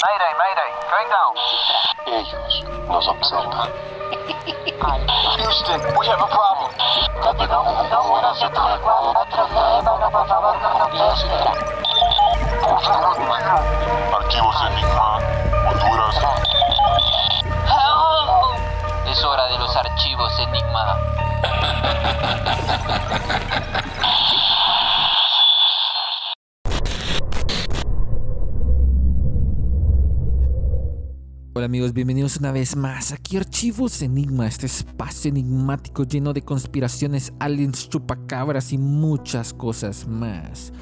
Mayday, mayday, going down. Ellos nos observan. Houston, we have a problem. Archivos Enigma, Honduras. Es hora de los archivos Enigma. Hola amigos, bienvenidos una vez más aquí Archivos Enigma, este espacio enigmático lleno de conspiraciones, aliens, chupacabras y muchas cosas más.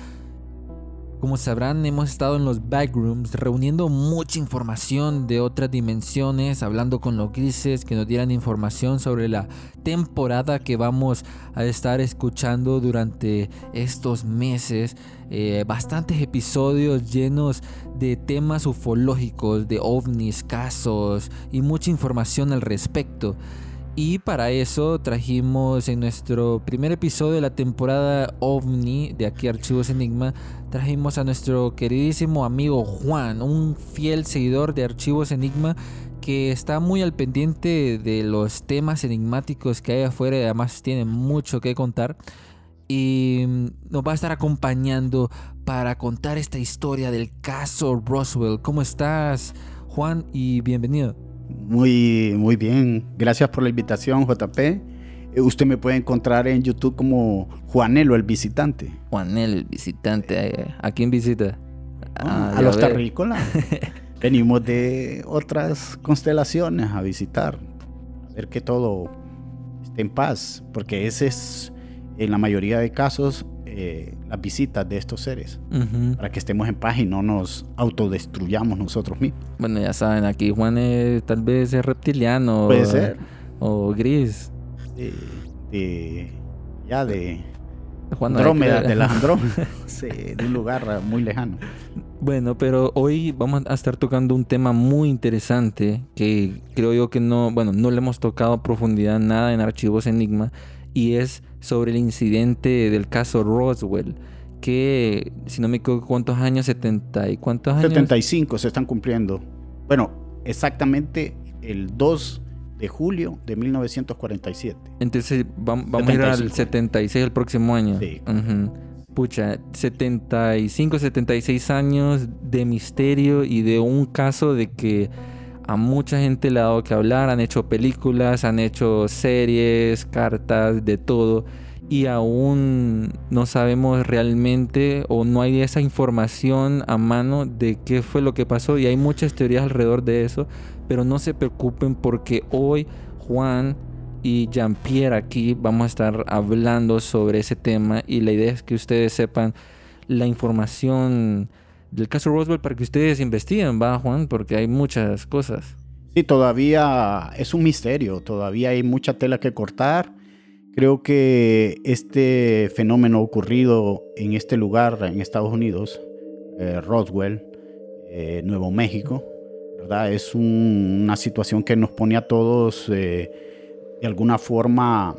Como sabrán, hemos estado en los backrooms reuniendo mucha información de otras dimensiones, hablando con los grises que nos dieran información sobre la temporada que vamos a estar escuchando durante estos meses. Eh, bastantes episodios llenos de temas ufológicos, de ovnis, casos y mucha información al respecto. Y para eso trajimos en nuestro primer episodio de la temporada OVNI de aquí Archivos Enigma, trajimos a nuestro queridísimo amigo Juan, un fiel seguidor de Archivos Enigma que está muy al pendiente de los temas enigmáticos que hay afuera y además tiene mucho que contar. Y nos va a estar acompañando para contar esta historia del caso Roswell. ¿Cómo estás, Juan? Y bienvenido. Muy, muy bien. Gracias por la invitación, JP. Eh, Usted me puede encontrar en YouTube como Juanelo el visitante. Juanel, el visitante. eh, ¿A quién visita? Ah, Ah, a los terrícolas. Venimos de otras constelaciones a visitar, a ver que todo esté en paz, porque ese es, en la mayoría de casos, eh, las visitas de estos seres, para que estemos en paz y no nos autodestruyamos nosotros mismos. Bueno, ya saben, aquí Juan es, tal vez es reptiliano. Puede ser. O gris. De, de- ya de Juan Andrómeda, cree. de las Andrómedas, sí, de un lugar muy lejano. Bueno, pero hoy vamos a estar tocando un tema muy interesante que creo yo que no, bueno, no le hemos tocado a profundidad nada en Archivos Enigma y es sobre el incidente del caso Roswell, que si no me equivoco, ¿cuántos años? 70 y cuántos años? 75 se están cumpliendo. Bueno, exactamente el 2 de julio de 1947. Entonces vam- vamos a ir al 75. 76 el próximo año. Sí. Ujú. Pucha, 75, 76 años de misterio y de un caso de que a mucha gente le ha dado que hablar, han hecho películas, han hecho series, cartas, de todo. Y aún no sabemos realmente o no hay esa información a mano de qué fue lo que pasó. Y hay muchas teorías alrededor de eso. Pero no se preocupen porque hoy Juan y Jean-Pierre aquí vamos a estar hablando sobre ese tema. Y la idea es que ustedes sepan la información del caso Roswell para que ustedes investiguen, ¿va Juan? Porque hay muchas cosas. Sí, todavía es un misterio, todavía hay mucha tela que cortar. Creo que este fenómeno ocurrido en este lugar, en Estados Unidos, eh, Roswell, eh, Nuevo México. Es un- una situación que nos pone a todos eh, de alguna forma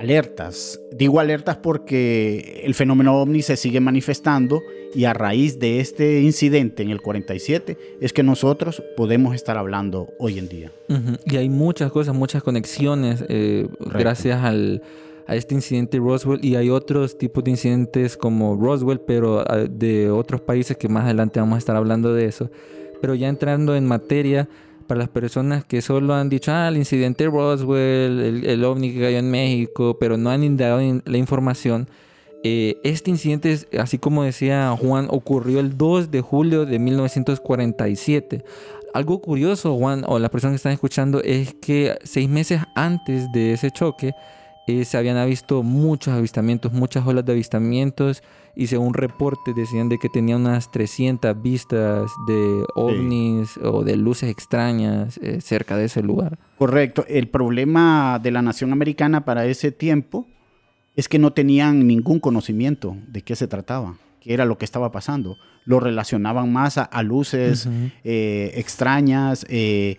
alertas. Digo alertas porque el fenómeno ovni se sigue manifestando y a raíz de este incidente en el 47 es que nosotros podemos estar hablando hoy en día. Y hay muchas cosas, muchas conexiones eh, gracias al, a este incidente Roswell y hay otros tipos de incidentes como Roswell, pero ah, de otros países que más adelante vamos a estar hablando de eso. Pero ya entrando en materia, para las personas que solo han dicho, ah, el incidente Roswell, el, ovni que cayó en México, pero no han indagado en la información, eh, este incidente, así como decía Juan, ocurrió el 2 de julio de 1947. Algo curioso, Juan, o las personas que están escuchando, es que seis meses antes de ese choque eh, se habían visto muchos avistamientos, muchas olas de avistamientos, y según reportes decían de que tenía unas 300 vistas de ovnis o de luces extrañas eh, cerca de ese lugar. Correcto. El problema de la nación americana para ese tiempo es que no tenían ningún conocimiento de qué se trataba, qué era lo que estaba pasando. Lo relacionaban más a, a luces eh, extrañas. eh,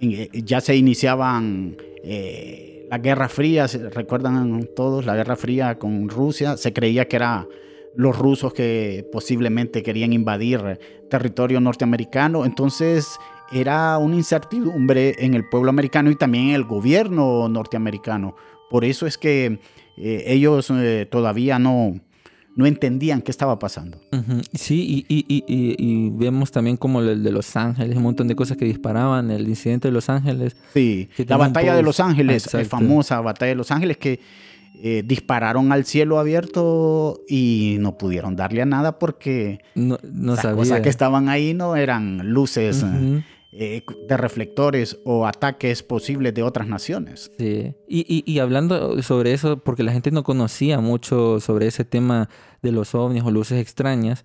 eh, ya se iniciaban eh, la Guerra Fría, recuerdan todos, la Guerra Fría con Rusia. Se creía que era los rusos que posiblemente querían invadir territorio norteamericano. Entonces era una incertidumbre en el pueblo americano y también en el gobierno norteamericano. Por eso es que eh, ellos eh, todavía no, no entendían qué estaba pasando. Sí, y, y- y- y- y vemos también como el de Los Ángeles, un montón de cosas que disparaban, el incidente de Los Ángeles. Sí, la batalla de Los Ángeles, Exacto. famosa batalla de Los Ángeles que eh, dispararon al cielo abierto y no pudieron darle a nada porque No, no las sabía. cosas que estaban ahí no eran luces. Eh, de reflectores o ataques posibles de otras naciones. Sí, y, y, y hablando sobre eso, porque la gente no conocía mucho sobre ese tema de los ovnis o luces extrañas,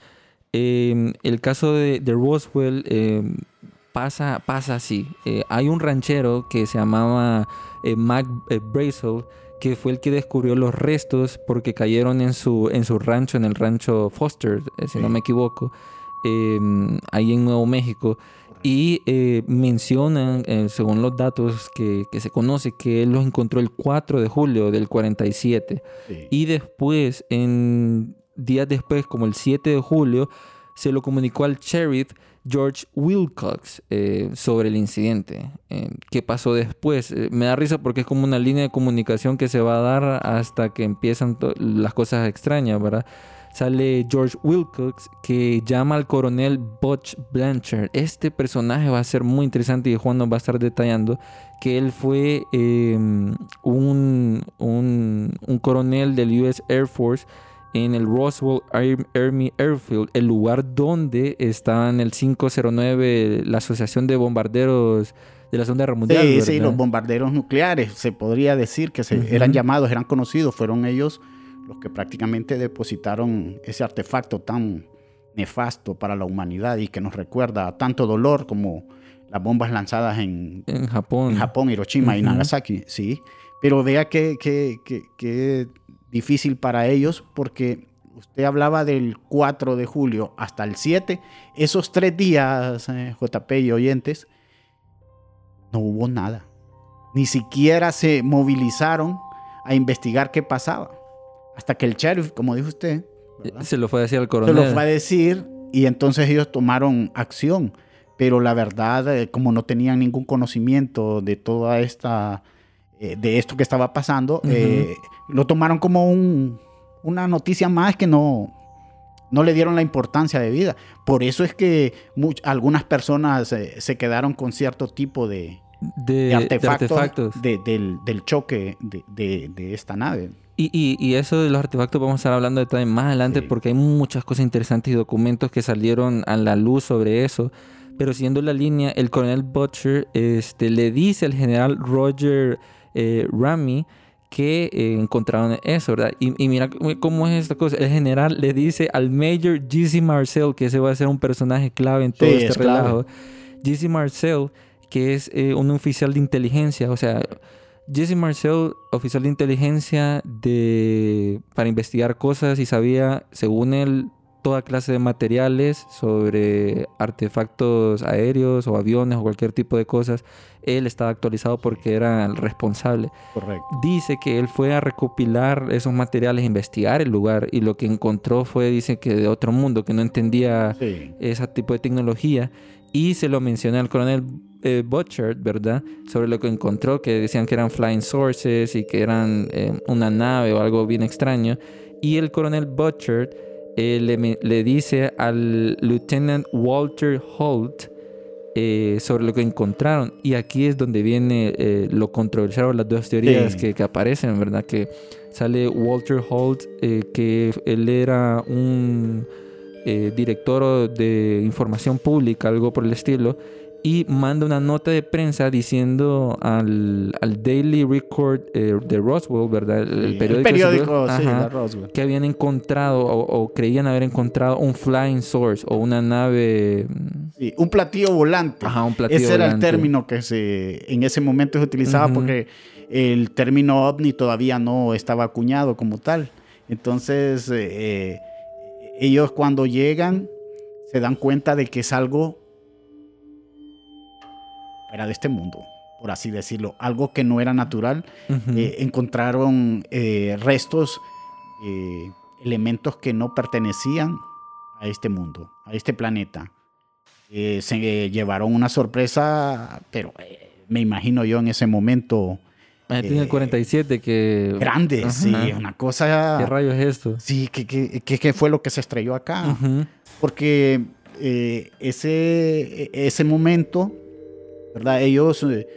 eh, el caso de, de Roswell eh, pasa, pasa así. Eh, hay un ranchero que se llamaba eh, Mac Brazel, que fue el que descubrió los restos porque cayeron en su, en su rancho, en el rancho Foster, si no me equivoco, eh, ahí en Nuevo México. Y eh, mencionan, eh, según los datos que, que se conoce, que él los encontró el 4 de julio del 47. Sí. Y después, en días después, como el 7 de julio, se lo comunicó al sheriff George Wilcox eh, sobre el incidente. Eh, ¿Qué pasó después? Eh, me da risa porque es como una línea de comunicación que se va a dar hasta que empiezan las cosas extrañas, ¿verdad? Sale George Wilcox que llama al coronel Butch Blanchard. Este personaje va a ser muy interesante y Juan nos va a estar detallando que él fue eh, un, un, un coronel del US Air Force en el Roswell Army Airfield, el lugar donde estaba en el 509, la Asociación de Bombarderos de la Segunda Guerra Mundial. Sí, sí, los bombarderos nucleares, se podría decir que se, eran llamados, eran conocidos, fueron ellos los que prácticamente depositaron ese artefacto tan nefasto para la humanidad y que nos recuerda a tanto dolor como las bombas lanzadas en, en Japón. en Japón, Hiroshima y. Nagasaki, sí. Pero vea que, que, que- que difícil para ellos porque usted hablaba del 4 de julio hasta el 7, esos tres días, eh, JP y oyentes, no hubo nada. Ni siquiera se movilizaron a investigar qué pasaba. Hasta que el sheriff, como dijo usted, ¿verdad? Se lo fue a decir al se coronel. lo fue a decir y entonces ellos tomaron acción. Pero la verdad, eh, como no tenían ningún conocimiento de toda esta, eh, de esto que estaba pasando, eh, lo tomaron como un- una noticia más que no, no le dieron la importancia de vida. Por eso es que much- algunas personas se quedaron con cierto tipo de, de, de de artefactos, de- del, del choque de esta nave. Y, y- y eso de los artefactos vamos a estar hablando de también más adelante Sí. porque hay muchas cosas interesantes y documentos que salieron a la luz sobre eso. Pero siguiendo la línea, el coronel Butcher este, le dice al general Roger eh, Ramy que eh, encontraron eso, ¿verdad? Y, y mira cómo- es esta cosa. El general le dice al Major G.C. Marcel, que ese va a ser un personaje clave en todo Sí, este es relajo. G.C. Marcel, que es eh, un oficial de inteligencia, o sea, Jesse Marcel, oficial de inteligencia de, para investigar cosas y sabía, según él, toda clase de materiales sobre artefactos aéreos o aviones o cualquier tipo de cosas. Él estaba actualizado porque era el responsable. Correcto. Dice que él fue a recopilar esos materiales, investigar el lugar y lo que encontró fue, dice que de otro mundo, que no entendía Sí. ese tipo de tecnología y se lo mencioné al coronel eh, Butcher, ¿verdad? Sobre lo que encontró, que decían que eran flying sources y que eran eh, una nave o algo bien extraño. Y el coronel Butcher eh, le, le dice al lieutenant Walter Holt eh, sobre lo que encontraron. Y aquí es donde viene lo controversial o las dos teorías Sí. que, que aparecen, ¿verdad? Que sale Walter Holt, que él era un director de información pública, algo por el estilo, y manda una nota de prensa diciendo al, al Daily Record eh, de Roswell, ¿verdad? El, periódico, el periódico, sí, Roswell. que habían encontrado o, o creían haber encontrado un flying source o una nave. Sí, un platillo volante. Ajá, un platillo Ese era el término que se, en ese momento se utilizaba porque el término ovni todavía no estaba acuñado como tal. Entonces, eh, eh, ellos cuando llegan se dan cuenta de que es algo fuera de este mundo, por así decirlo, algo que no era natural. Ujú. Eh, encontraron eh, restos eh, elementos que no pertenecían a este mundo, a este planeta. Eh, se llevaron una sorpresa, pero eh, me imagino yo en ese momento Ah, tiene el Eh, 47 que... grande, Ajá. sí, una cosa... ¿Qué rayos es esto? Sí, ¿qué, qué, qué- fue lo que se estrelló acá? Porque eh, ese, ese momento, ¿verdad? Ellos eh,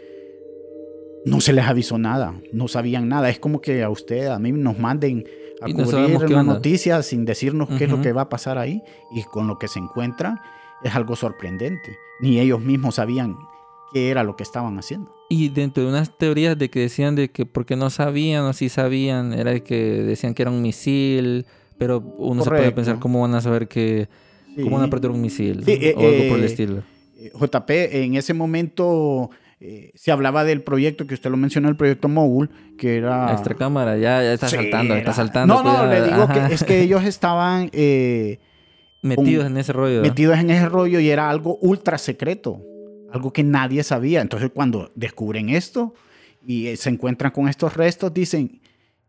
no se les avisó nada, no sabían nada. Es como que a usted, a mí nos manden a Y no cubrir qué una noticia sin decirnos qué es lo que va a pasar ahí y con lo que se encuentran es algo sorprendente. Ni ellos mismos sabían qué era lo que estaban haciendo. Y dentro de unas teorías de que decían de que porque no sabían o sí sabían, era de que decían que era un misil, pero uno se puede Correcto. pensar cómo van a saber que... ¿Cómo van a Sí. perder un misil? Sí, eh, o algo por el eh, estilo. JP, en ese momento eh, se hablaba del proyecto que usted lo mencionó, el proyecto Mogul, que era... Extra cámara, ya, ya está. Sí, saltando, está saltando. No, no, le digo Ajá. que es que ellos estaban eh, Metidos en ese rollo. metidos en ese rollo y era algo ultra secreto, algo que nadie sabía. Entonces cuando descubren esto y eh, se encuentran con estos restos, dicen,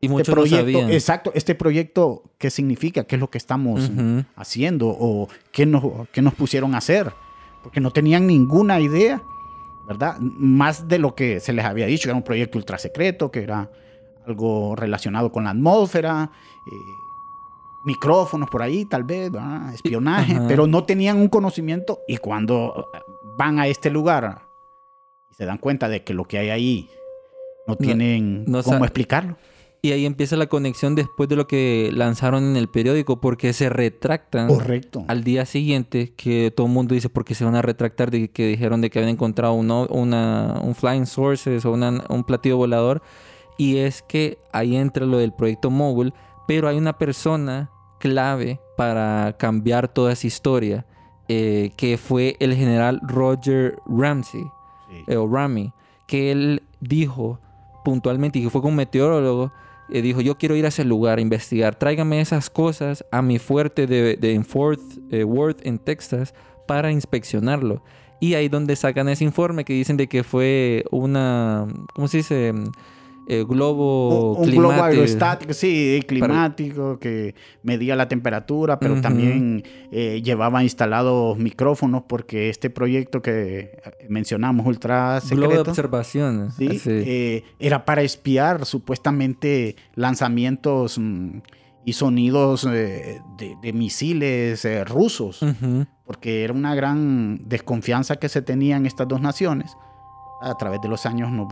y este muchos no proyecto, sabían. exacto, este proyecto, ¿qué significa? ¿Qué es lo que estamos haciendo? ¿O qué nos, qué nos pusieron a hacer? Porque no tenían ninguna idea, ¿verdad? Más de lo que se les había dicho, que era un proyecto ultra secreto, que era algo relacionado con la atmósfera, eh, micrófonos por ahí, tal vez, ¿verdad? espionaje, Ajá. pero no tenían un conocimiento y cuando eh, van a este lugar y se dan cuenta de que lo que hay ahí no tienen no cómo explicarlo. Y ahí empieza la conexión después de lo que lanzaron en el periódico, porque se retractan Correcto. al día siguiente, que todo el mundo dice, porque se van a retractar de que dijeron de que habían encontrado uno- una, un flying sources o una- un platillo volador. Y es que ahí entra lo del proyecto Mogul, pero hay una persona clave para cambiar toda esa historia, eh, que fue el general Roger Ramsey Sí. eh, o Rami, que él dijo puntualmente y que fue con un meteorólogo, eh, dijo, yo quiero ir a ese lugar a investigar, tráigame esas cosas a mi fuerte de, de Fort eh, Worth, en Texas, para inspeccionarlo. Y ahí donde sacan ese informe que dicen de que fue una, ¿cómo se dice? Eh, globo un, un globo aerostático, sí, climático, que medía la temperatura, pero también eh, llevaba instalados micrófonos porque este proyecto que mencionamos, ultra Globo de secreto, observación. ¿sí? así. Eh, era para espiar supuestamente lanzamientos mm, y sonidos de, de misiles rusos, porque era una gran desconfianza que se tenía en estas dos naciones. A través de los años nos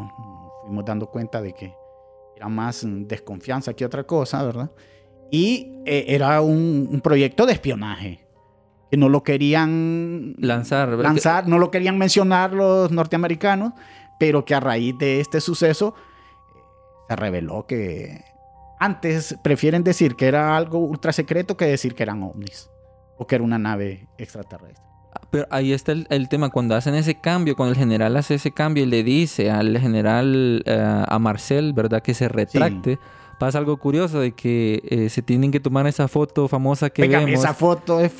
fuimos dando cuenta de que era más mm, desconfianza que otra cosa, ¿verdad? Y eh, era un, un proyecto de espionaje, que no lo querían Lanzar. ¿verdad? lanzar, no lo querían mencionar los norteamericanos, pero que a raíz de este suceso eh, se reveló que antes prefieren decir que era algo ultra secreto que decir que eran ovnis o que era una nave extraterrestre. Pero ahí está el, el tema, cuando hacen ese cambio, cuando el general hace ese cambio y le dice al general, eh, a Marcel, ¿verdad? Que se retracte, pasa algo curioso de que eh, se tienen que tomar esa foto famosa que Venga, vemos. esa foto es,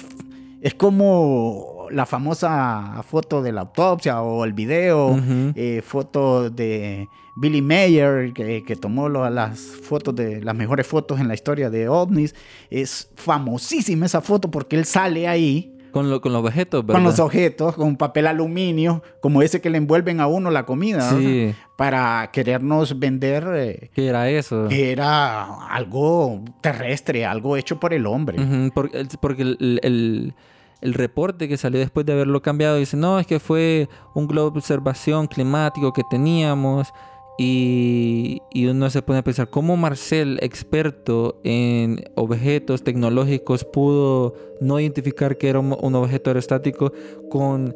es como la famosa foto de la autopsia o el video, eh, foto de Billy Mayer, que, que tomó lo- las fotos de las mejores fotos en la historia de ovnis. Es famosísima esa foto porque él sale ahí Con, lo- con los objetos, ¿verdad? con los objetos, con papel aluminio, como ese que le envuelven a uno la comida. Sí, para querernos vender eh, que era eso. que era algo terrestre, algo hecho por el hombre. Ujú, por- el- porque el, el- el reporte que salió después de haberlo cambiado dice, no, es que fue un globo de observación climático que teníamos. Y, y uno se pone a pensar, ¿cómo Marcel, experto en objetos tecnológicos, pudo no identificar que era un, un objeto aerostático con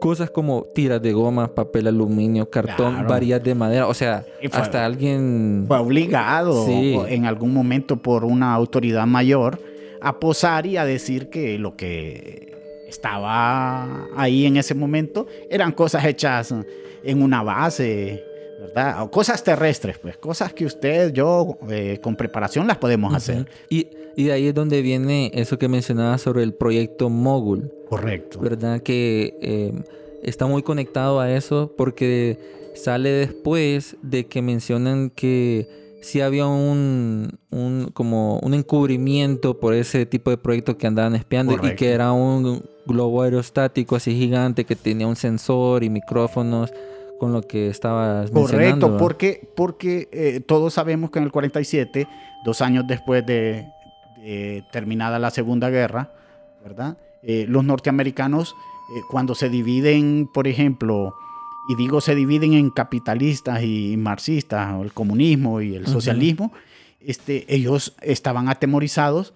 cosas como tiras de goma, papel aluminio, cartón, Claro. varillas de madera? O sea, fue- hasta alguien... Fue obligado Sí. en algún momento por una autoridad mayor a posar y a decir que lo que estaba ahí en ese momento eran cosas hechas en una base, ¿verdad? O cosas terrestres, pues, cosas que usted, yo, eh, con preparación las podemos hacer. Y, y de ahí es donde viene eso que mencionaba sobre el proyecto Mogul, Correcto. ¿verdad? Que eh, está muy conectado a eso porque sale después de que mencionan que sí había un, un como un encubrimiento por ese tipo de proyectos que andaban espiando y que era un globo aerostático así gigante que tenía un sensor y micrófonos con lo que estabas mencionando. Correcto, ¿verdad? porque, porque eh, todos sabemos que en el 47, dos años después de, de terminada la Segunda Guerra, ¿verdad? Eh, los norteamericanos, eh, cuando se dividen, por ejemplo, y digo se dividen en capitalistas y marxistas, o el comunismo y el socialismo, este, ellos estaban atemorizados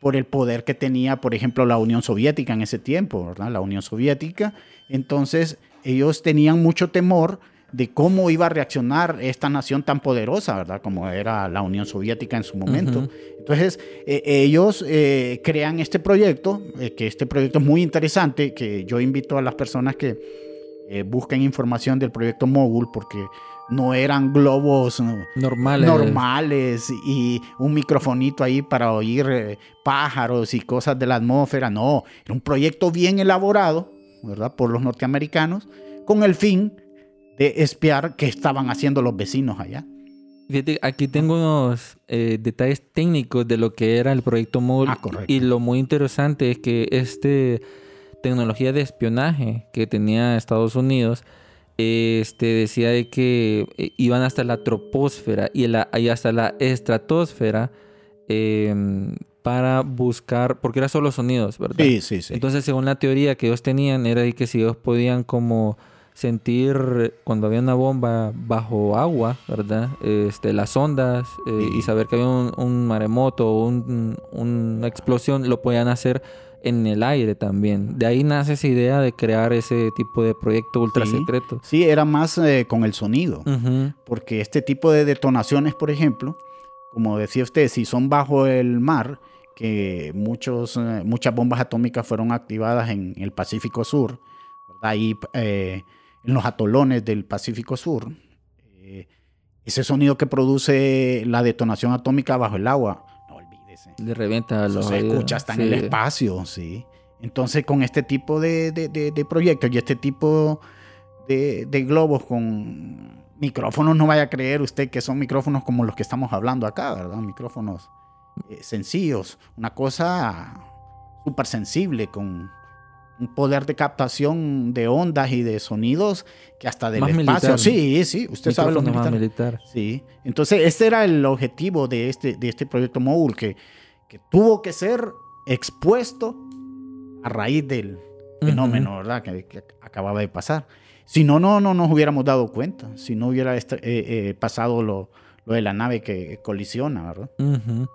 por el poder que tenía, por ejemplo, la Unión Soviética en ese tiempo, ¿verdad? La Unión Soviética. Entonces, ellos tenían mucho temor de cómo iba a reaccionar esta nación tan poderosa, ¿verdad? Como era la Unión Soviética en su momento. Entonces, eh, ellos eh, crean este proyecto, eh, que este proyecto es muy interesante, que yo invito a las personas que busquen información del proyecto Mogul, porque no eran globos Normales. normales y un microfonito ahí para oír pájaros y cosas de la atmósfera. No, era un proyecto bien elaborado, ¿verdad? Por los norteamericanos, con el fin de espiar qué estaban haciendo los vecinos allá. Fíjate, aquí tengo unos eh, detalles técnicos de lo que era el proyecto MOL. Ah, correcto. Y lo muy interesante es que este tecnología de espionaje que tenía Estados Unidos, este decía de que eh, iban hasta la troposfera y, la, y hasta la estratosfera em, para buscar, porque era solo sonidos, ¿verdad? Sí, sí, sí. Entonces, según la teoría que ellos tenían, era que si ellos podían como sentir cuando había una bomba bajo agua, ¿verdad? Este, las ondas eh, Sí. y saber que había un, un maremoto o un- una explosión, lo podían hacer en el aire también. De ahí nace esa idea de crear ese tipo de proyecto ultra secreto. Sí, era más eh, con el sonido. Porque este tipo de detonaciones, por ejemplo, como decía usted, si son bajo el mar, que muchos, eh, muchas bombas atómicas fueron activadas en el Pacífico Sur. Ahí eh, en los atolones del Pacífico Sur, eh, ese sonido que produce la detonación atómica bajo el agua, no olvídese. Le revienta Eso los se oídos. escucha hasta en el espacio, sí. Entonces, con este tipo de, de- de- de proyectos y este tipo de, de globos con micrófonos, no vaya a creer usted que son micrófonos como los que estamos hablando acá, ¿verdad? Micrófonos eh, sencillos, una cosa súper sensible, con un poder de captación de ondas y de sonidos que hasta del Más espacio. militar. Sí, sí, usted sabe lo militar. militar. Sí, entonces ese era el objetivo de este, de este proyecto Mogul, que, que tuvo que ser expuesto a raíz del fenómeno, ¿verdad? Que, que acababa de pasar. Si no, no, no nos hubiéramos dado cuenta, si no hubiera este- eh, eh, pasado lo, lo de la nave que colisiona, ¿verdad? Ujú.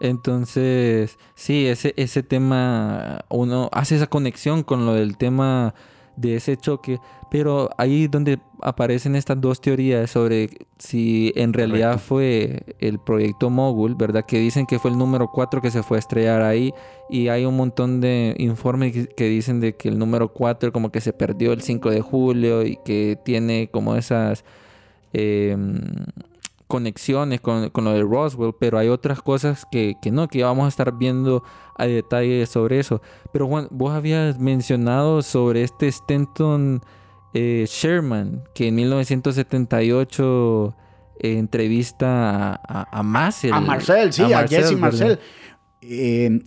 Entonces, sí, ese, ese tema, uno hace esa conexión con lo del tema de ese choque, pero ahí donde aparecen estas dos teorías sobre si en realidad Correcto. fue el proyecto Mogul, ¿verdad? Que dicen que fue el número 4 que se fue a estrellar ahí y hay un montón de informes que- dicen de que el número 4 como que se perdió el 5 de julio y que tiene como esas... em, conexiones con, con lo de Roswell, pero hay otras cosas que, que no, que ya vamos a estar viendo a detalle sobre eso. Pero Juan, vos habías mencionado sobre este Stanton eh, Sherman, que en 1978 eh, entrevista a, a, a Marcel. a Marcel, sí, a, Jesse ¿verdad? Marcel. Eh,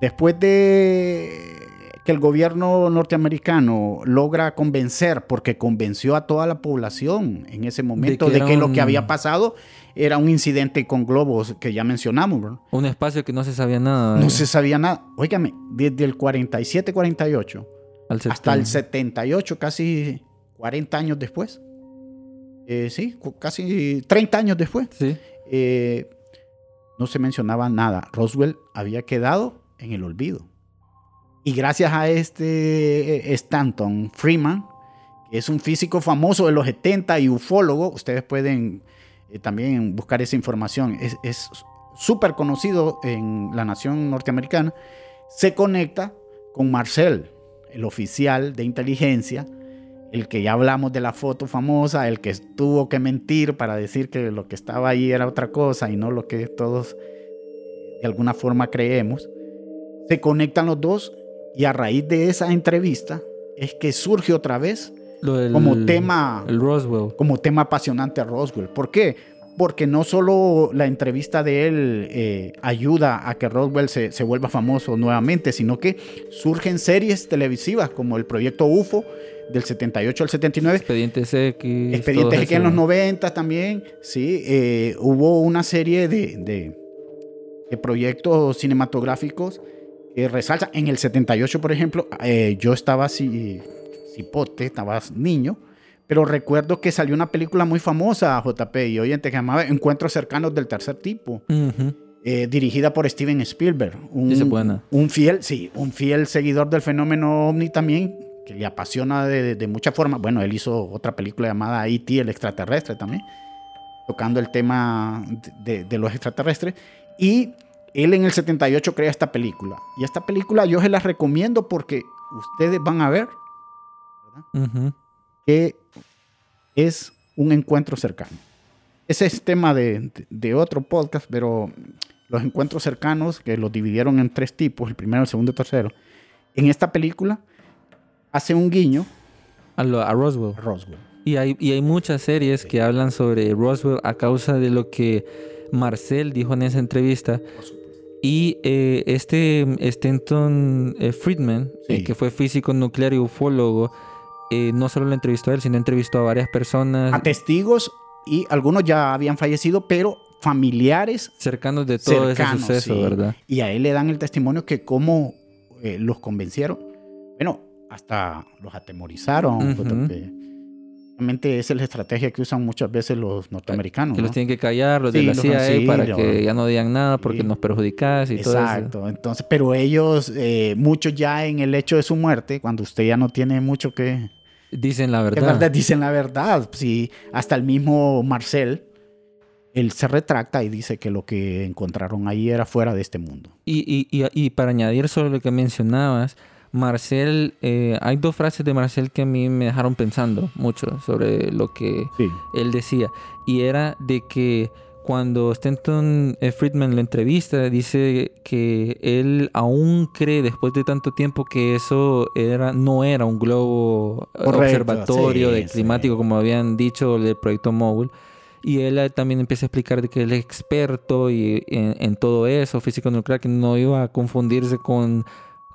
después de que el gobierno norteamericano logra convencer, porque convenció a toda la población en ese momento que de que, lo un- que había pasado era un incidente con globos que ya mencionamos, ¿verdad? Un espacio que no se sabía nada. No ¿verdad? se sabía nada. Óigame, desde el 47-48 Al hasta el 70. 78, casi 40 años después. Eh, sí, casi 30 años después. Sí. eh, no se mencionaba nada. Roswell había quedado en el olvido. Y gracias a este eh, Stanton Freeman, que es un físico famoso de los 70 y ufólogo, ustedes pueden eh, también buscar esa información. Es- Es súper conocido en la nación norteamericana. Se conecta con Marcel, el oficial de inteligencia, el que ya hablamos de la foto famosa, el que tuvo que mentir para decir que lo que estaba ahí era otra cosa y no lo que todos de alguna forma creemos. Se conectan los dos y a raíz de esa entrevista es que surge otra vez Lo del- como tema El Roswell. como tema apasionante a Roswell. ¿Por qué? porque no solo la entrevista de él eh, ayuda a que Roswell se, se vuelva famoso nuevamente, sino que surgen series televisivas como el proyecto UFO del 78 al 79. Expedientes X. Expedientes X en los 90 también, sí. eh, hubo una serie de, de- de proyectos cinematográficos que resaltan. En el 78, por ejemplo, eh, yo estaba así, cipote, estaba niño, pero recuerdo que salió una película muy famosa, JP, y oyente, que llamaba Encuentros cercanos del tercer tipo. Eh, dirigida por Steven Spielberg. Un, un fiel, sí, un fiel seguidor del fenómeno ovni también, que le apasiona de, de muchas formas. Bueno, él hizo otra película llamada E.T. el extraterrestre también, tocando el tema de, de los extraterrestres. Y él en el 78 crea esta película. Y esta película yo se la recomiendo porque ustedes van a ver Ujú. que es un encuentro cercano. Ese es tema de, de- otro podcast, pero los encuentros cercanos, que los dividieron en tres tipos, el primero, el segundo y el tercero, en esta película hace un guiño A, lo- a Roswell. a Roswell. Y hay, y hay muchas series que hablan sobre Roswell a causa de lo que Marcel dijo en esa entrevista. Y eh, este Stanton eh, Friedman, eh, que fue físico nuclear y ufólogo, eh, no solo lo entrevistó a él, sino entrevistó a varias personas A testigos y algunos ya habían fallecido, pero familiares cercanos de todo cercanos, ese suceso, sí. ¿verdad? Y a él le dan el testimonio que cómo los convencieron. Bueno, hasta los atemorizaron. Ujú. JP. Realmente esa es la estrategia que usan muchas veces los norteamericanos. Que los tienen que callar, los de Sí, la los- CIA, sí, para que ya no digan nada porque Sí. nos perjudicas y todo eso. Exacto. Entonces, pero ellos, eh, muchos ya en el hecho de su muerte, cuando usted ya no tiene mucho que, Dicen la verdad. verdad, dicen la verdad. Sí, hasta el mismo Marcel, él se retracta y dice que lo que encontraron ahí era fuera de este mundo. Y, y, y, y para añadir sobre lo que mencionabas, Marcel, eh, hay dos frases de Marcel que a mí me dejaron pensando mucho sobre lo que Sí. él decía. Y era de que cuando Stanton eh, Friedman lo entrevista, dice que él aún cree después de tanto tiempo que eso era, no era un globo eh, Correcto, observatorio sí, de sí. climático como habían dicho del proyecto Mogul. Y él eh, también empieza a explicar de que él es experto y, en, en todo eso, físico nuclear, que no iba a confundirse con,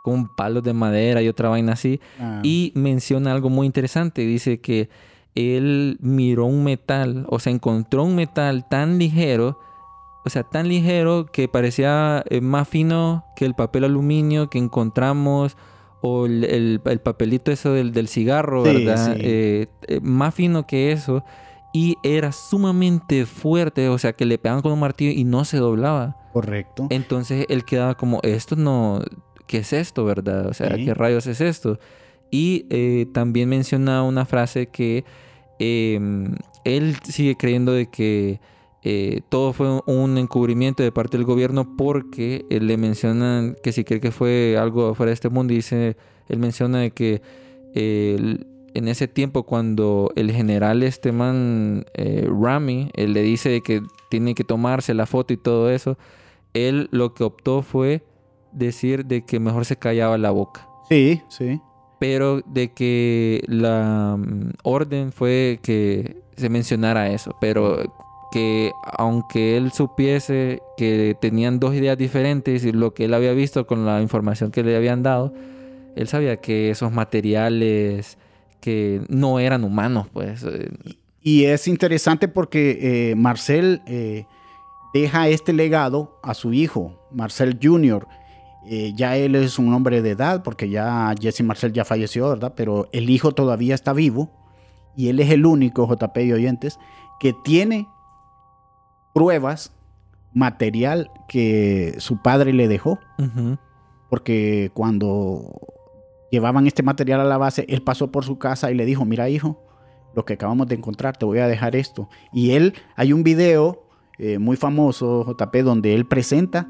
con palos de madera y otra vaina así. Ah, Y menciona algo muy interesante. Dice que él miró un metal, o sea, encontró un metal tan ligero, o sea, tan ligero que parecía eh, más fino que el papel aluminio que encontramos, o el, el- el papelito eso del, del cigarro, Sí, ¿verdad? sí. Eh, eh, más fino que eso. Y era sumamente fuerte, o sea, que le pegaban con un martillo y no se doblaba. correcto. Entonces él quedaba como, esto no, ¿qué es esto, verdad? O sea, Sí. ¿qué rayos es esto? Y eh, también menciona una frase que eh, él sigue creyendo de que eh, todo fue un encubrimiento de parte del gobierno porque eh, le mencionan que si cree que fue algo fuera de este mundo, dice, él menciona de que en ese tiempo cuando el general este man Rami él le dice de que tiene que tomarse la foto y todo eso, él lo que optó fue decir de que mejor se callaba la boca Sí, sí. pero de que la mm, orden fue que se mencionara eso, pero que aunque él supiese que tenían dos ideas diferentes y lo que él había visto con la información que le habían dado, él sabía que esos materiales que no eran humanos, pues eh, Y es interesante porque eh, Marcel eh, deja este legado a su hijo, Marcel Jr. Eh, ya él es un hombre de edad porque ya Jesse Marcel ya falleció, ¿verdad? Pero el hijo todavía está vivo y él es el único, JP y oyentes, que tiene pruebas, material que su padre le dejó. Porque cuando llevaban este material a la base, él pasó por su casa y le dijo, mira hijo, lo que acabamos de encontrar, te voy a dejar esto. Y él, hay un video eh, muy famoso, JP, donde él presenta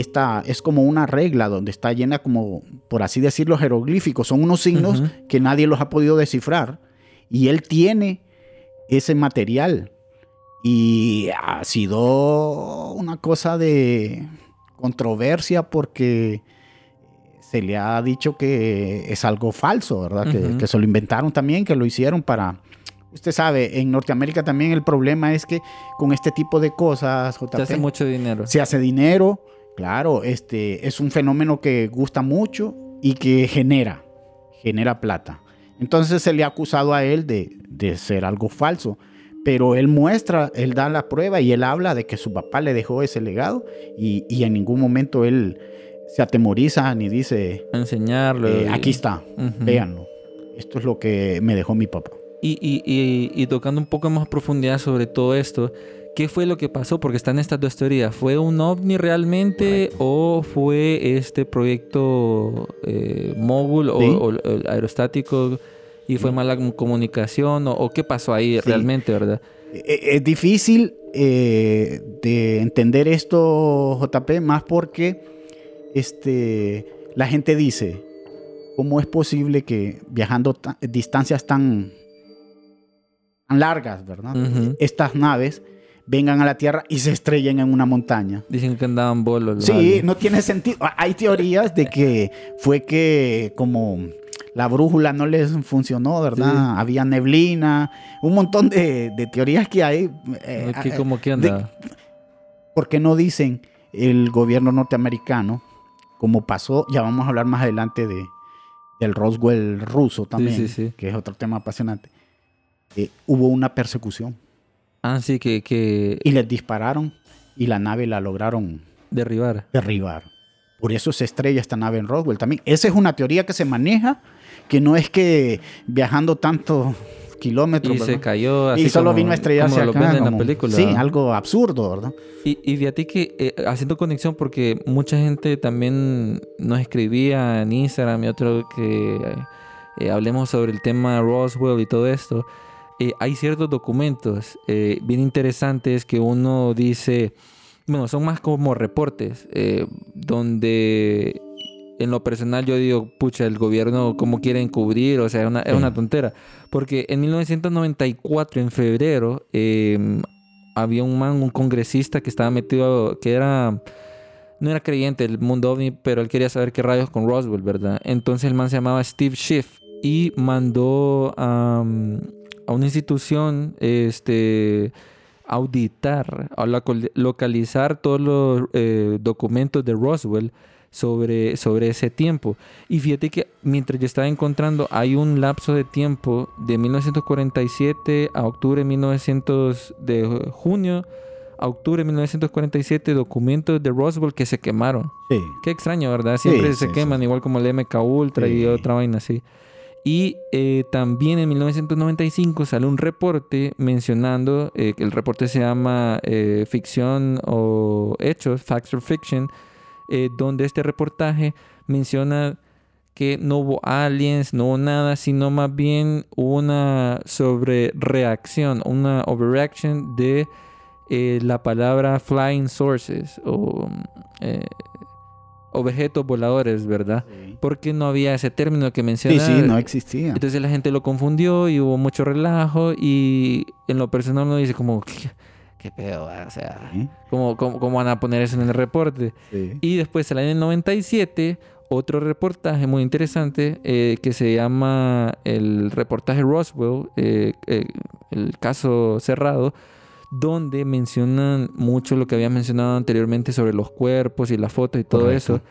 esta, es como una regla donde está llena como, por así decirlo, jeroglíficos. Son unos signos que nadie los ha podido descifrar. Y él tiene ese material. Y ha sido una cosa de controversia porque se le ha dicho que es algo falso, ¿verdad? Que- que, se lo inventaron también, que lo hicieron para, usted sabe, en Norteamérica también el problema es que con este tipo de cosas, JP, Se hace mucho dinero. se hace dinero, claro, este es un fenómeno que gusta mucho y que genera, genera plata. Entonces se le ha acusado a él de, de ser algo falso, pero él muestra, él da la prueba y él habla de que su papá le dejó ese legado y, y en ningún momento él se atemoriza ni dice, Enseñarlo. eh, y- aquí está, Ujú. véanlo. Esto es lo que me dejó mi papá. Y, y- y- y tocando un poco más a profundidad sobre todo esto, ¿qué fue lo que pasó? Porque están estas dos teorías. ¿Fue un ovni realmente o fue este proyecto eh, mogul o, Sí. o- o aerostático y fue mala comunicación? ¿O, o qué pasó ahí Sí. realmente, verdad? Eh, Es difícil eh, de entender esto, JP, más porque este, la gente dice, ¿cómo es posible que viajando ta- distancias tan, tan largas, verdad? Estas naves vengan a la Tierra y se estrellen en una montaña. Dicen que andaban bolos. los Sí, aliens. no tiene sentido. Hay teorías de que fue que como la brújula no les funcionó, ¿verdad? Sí. Había neblina, un montón de, de teorías que hay. eh, ¿Qué, eh, como que de- anda? ¿Por qué no dicen el gobierno norteamericano, como pasó, ya vamos a hablar más adelante de, del Roswell ruso también, sí, sí. que es otro tema apasionante, eh, hubo una persecución Ah, sí, que, que y les dispararon y la nave la lograron derribar. derribar. Por eso se estrella esta nave en Roswell también. Esa es una teoría que se maneja, que no es que viajando tantos kilómetros Y se cayó así y solo como- vino a estrellarse como lo en la película. Sí, algo absurdo, ¿verdad? Y, y fíjate que eh, haciendo conexión, porque mucha gente también nos escribía en Instagram y otro que eh, hablemos sobre el tema Roswell y todo esto. Eh, hay ciertos documentos eh, bien interesantes que uno dice, bueno, son más como reportes, eh, donde en lo personal yo digo, pucha, el gobierno, ¿cómo quiere encubrir? O sea, es una, es una tontera. Porque en 1994, en febrero, eh, había un man, un congresista que estaba metido, que era, no era creyente del mundo ovni, pero él quería saber qué rayos con Roswell, ¿verdad? Entonces el man se llamaba Steve Schiff y mandó am, a una institución, este auditar, a local- localizar todos los eh, documentos de Roswell sobre, sobre ese tiempo. Y fíjate que mientras yo estaba encontrando, hay un lapso de tiempo de 1947 a octubre de 1900 de junio a octubre de 1947 documentos de Roswell que se quemaron. Sí. Qué extraño, ¿verdad? Siempre Sí, se sí, queman, igual como el MK Ultra y otra vaina así. Y eh, también en 1995 sale un reporte mencionando, eh, el reporte se llama eh, Ficción o Hechos, Facts or Fiction, eh, donde este reportaje menciona que no hubo aliens, no hubo nada, sino más bien una sobrereacción, una overreaction de la palabra flying sources objetos voladores, ¿verdad? Sí. Porque no había ese término que Sí, menciona. sí, no existía. Entonces la gente lo confundió y hubo mucho relajo y en lo personal uno dice como, ¿qué, qué pedo? O sea, Sí, ¿cómo, cómo, cómo van a poner eso en el reporte? sí. Y después en el 97 otro reportaje muy interesante eh, que se llama el reportaje Roswell, eh, eh, el caso cerrado, donde mencionan mucho lo que había mencionado anteriormente sobre los cuerpos y las fotos y todo Correcto. eso.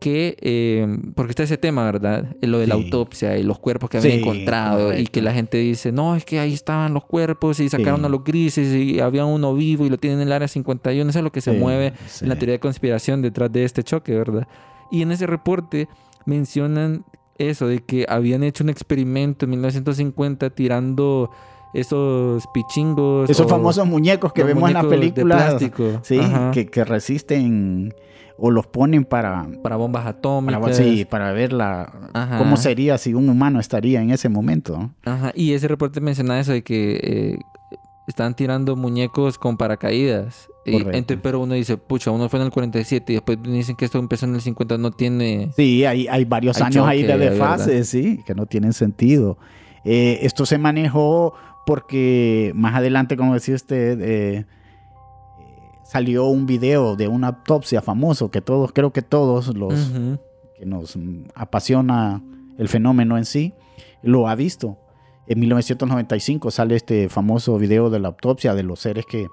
Que, eh, porque está ese tema, ¿verdad? Eh, Lo de la autopsia y los cuerpos que habían Sí, encontrado y que la gente dice, no, es que ahí estaban los cuerpos y sacaron Sí. a los grises y había uno vivo y lo tienen en el área 51. Eso es lo que se mueve en la teoría de conspiración detrás de este choque, ¿verdad? Y en ese reporte mencionan eso, de que habían hecho un experimento en 1950 tirando esos pichingos. Esos famosos muñecos que vemos en las de películas. plástico, Sí, que, que resisten o los ponen para, para bombas atómicas. para, sí, para ver la, Ajá. cómo sería si un humano estaría en ese momento. Ajá, y ese reporte menciona eso de que eh, están tirando muñecos con paracaídas. Y, entonces, pero uno dice, pucha, uno fue en el 47 y después dicen que esto empezó en el 50, no tiene... Sí, hay, hay varios Hay años ahí de desfase, sí, que no tienen sentido. Eh, esto se manejó porque más adelante, como decía usted, eh, salió un video de una autopsia famoso que todos, creo que todos los que nos apasiona el fenómeno en sí, lo ha visto. en 1995 sale este famoso video de la autopsia de los seres que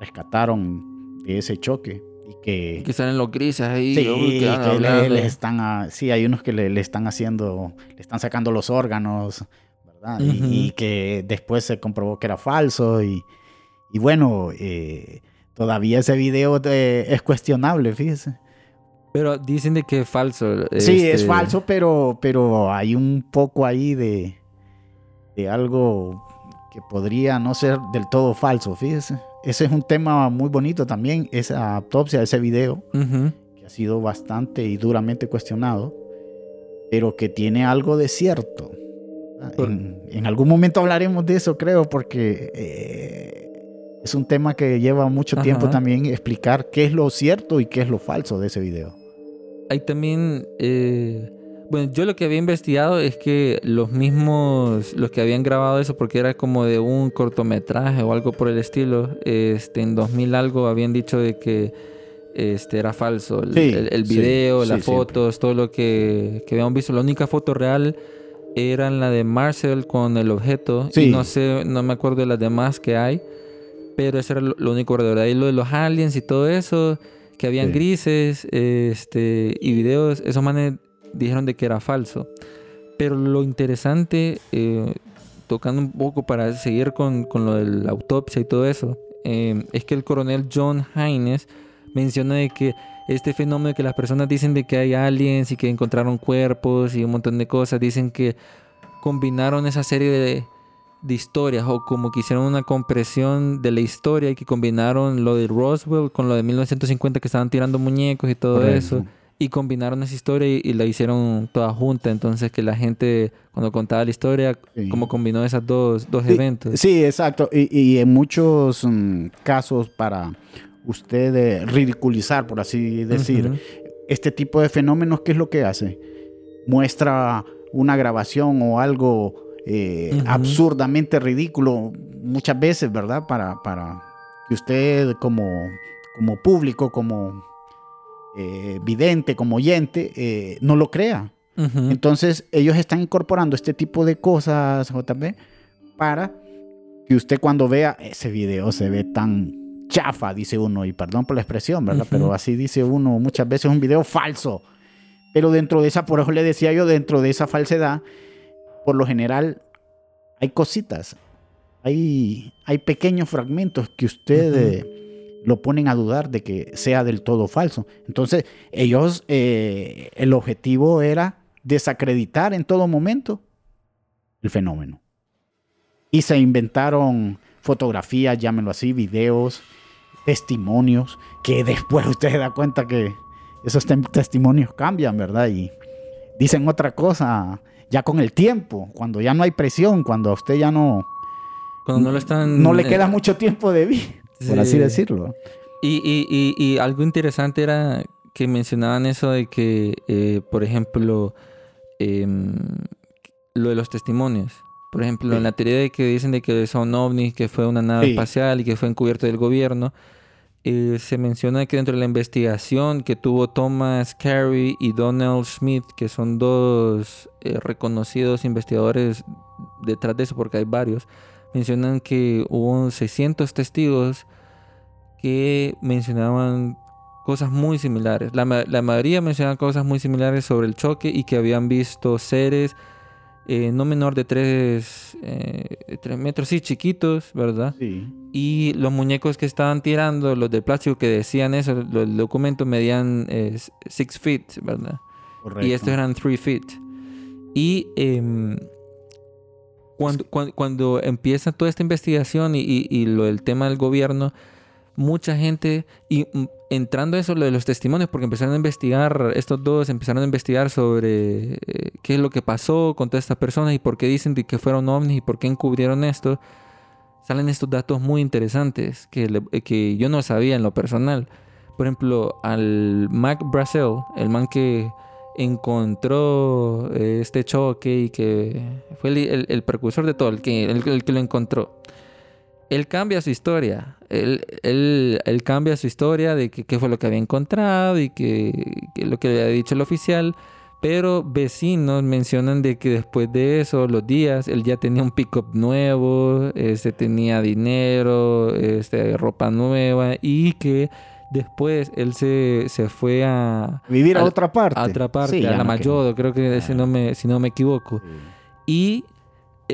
rescataron de ese choque y que Que salen los grises ahí. Sí, uy, que van que le- hablando. le están a- sí, hay unos que le, le están haciendo, le están sacando los órganos, ¿verdad? Y- Ujú. y, que después se comprobó que era falso y, y bueno, eh, todavía ese video eh, es cuestionable, fíjese. Pero dicen de que es falso. Sí, es este, falso, pero, pero hay un poco ahí de, de algo que podría no ser del todo falso, fíjese. Ese es un tema muy bonito también, esa autopsia, ese video. ujú. que ha sido bastante y duramente cuestionado, pero que tiene algo de cierto. En, en algún momento hablaremos de eso, creo, porque eh, es un tema que lleva mucho tiempo también explicar qué es lo cierto y qué es lo falso de ese video. Hay también. eh, bueno, yo lo que había investigado es que los mismos. Los que habían grabado eso, porque era como de un cortometraje o algo por el estilo. Este, en 2000 algo habían dicho de que. Este era falso. El, Sí, el- el sí, video, sí, las fotos, todo lo que, que habíamos visto. La única foto real era la de Marcel con el objeto. Sí. Y no sé, no me acuerdo de las demás que hay. Pero eso era lo, lo único verdadero. Ahí lo de los aliens y todo eso, que habían Sí. grises este, y videos, esos manes dijeron de que era falso. Pero lo interesante, eh, tocando un poco para seguir con, con lo de la autopsia y todo eso, eh, es que el coronel John Haynes menciona de que este fenómeno que las personas dicen de que hay aliens y que encontraron cuerpos y un montón de cosas, dicen que combinaron esa serie de, de historias o como que hicieron una compresión de la historia y que combinaron lo de Roswell con lo de 1950 que estaban tirando muñecos y todo Correcto. eso y combinaron esa historia y, y la hicieron toda junta entonces que la gente cuando contaba la historia Sí. como combinó esas dos, dos Sí, eventos Sí, exacto. Y, y en muchos mm, casos para usted eh, ridiculizar, por así decir, este tipo de fenómenos, ¿qué es lo que hace? Muestra una grabación o algo eh, absurdamente ridículo muchas veces, ¿verdad? Para, para que usted como, como público, como eh, vidente, como oyente, eh, no lo crea. Entonces ellos están incorporando este tipo de cosas, JP, para que usted cuando vea ese video se ve tan chafa, dice uno, y perdón por la expresión, ¿verdad? Pero así dice uno muchas veces un video falso. Pero dentro de esa, por eso le decía yo, dentro de esa falsedad, por lo general hay cositas, hay, hay pequeños fragmentos que usted Ujú. eh, lo ponen a dudar de que sea del todo falso. Entonces, ellos, eh, el objetivo era desacreditar en todo momento el fenómeno. Y se inventaron fotografías, llámenlo así, videos, testimonios, que después usted se da cuenta que esos testimonios cambian, ¿verdad? Y dicen otra cosa ya con el tiempo, cuando ya no hay presión, cuando a usted ya no, cuando no lo están no le eh, queda mucho tiempo de vida, por así Sí. decirlo. Y, y, y, y algo interesante era que mencionaban eso de que, eh, por ejemplo, em, lo de los testimonios. Por ejemplo, Sí. en la teoría de que dicen de que son ovnis, que fue una nave Sí. espacial y que fue encubierto del gobierno, eh, se menciona que dentro de la investigación que tuvo Thomas Carey y Donald Smith, que son dos eh, reconocidos investigadores detrás de eso, porque hay varios, mencionan que hubo 600 testigos que mencionaban cosas muy similares. La, la mayoría mencionaban cosas muy similares sobre el choque y que habían visto seres eh, no menor de 3 metros, sí, chiquitos, ¿verdad? Sí. Y los muñecos que estaban tirando, los de plástico que decían eso, lo- el documento medían 6 feet, ¿verdad? Correcto. Y estos eran 3 feet. Y em, cuando, cuando, cuando empieza toda esta investigación y, y- y lo del tema del gobierno, mucha gente, y entrando eso, lo de los testimonios, porque empezaron a investigar, estos dos empezaron a investigar sobre eh, qué es lo que pasó con todas estas personas y por qué dicen que fueron ovnis y por qué encubrieron esto, salen estos datos muy interesantes que, eh, que yo no sabía en lo personal. Por ejemplo, al Mac Brazel, el man que encontró eh, este choque y que fue el, el- el precursor de todo, el que, el, el que lo encontró. Él cambia su historia. Él, él- él cambia su historia de qué fue lo que había encontrado y que, que lo que le había dicho el oficial. Pero vecinos mencionan de que después de eso, los días, él ya tenía un pick-up nuevo, este, tenía dinero, este, ropa nueva y que después él se, se fue a, Vivir a otra parte. a otra parte, Sí, a la no Mayodo, creo que si no me, si no me equivoco. Sí. Y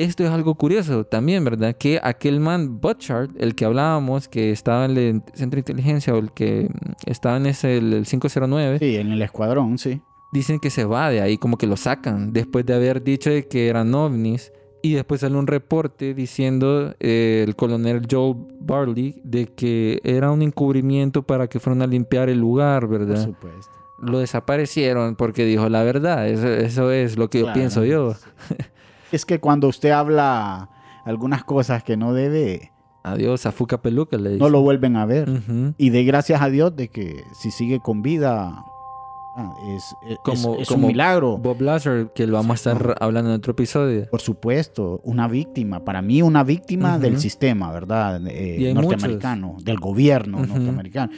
esto es algo curioso también, ¿verdad? Que aquel man Butchart, el que hablábamos, que estaba en el centro de inteligencia o el que mm, estaba en ese, el, el 509, Sí, en el escuadrón, sí. dicen que se va de ahí, como que lo sacan, después de haber dicho de que eran ovnis. Y después sale un reporte diciendo eh, el coronel Joel Barley de que era un encubrimiento para que fueran a limpiar el lugar, Por ¿verdad? supuesto. Lo desaparecieron porque dijo la verdad. Eso, eso es lo que yo Claro. pienso yo. Es que cuando usted habla algunas cosas que no debe, Adiós, Afuca Peluca le no dice. lo vuelven a ver. Y de gracias a Dios de que si sigue con vida, ah, es, es- Como- es como un milagro. Bob Lazar, que lo vamos a estar hablando en otro episodio. Por supuesto, una víctima, para mí una víctima del sistema, ¿verdad? Eh, norteamericano, del gobierno norteamericano.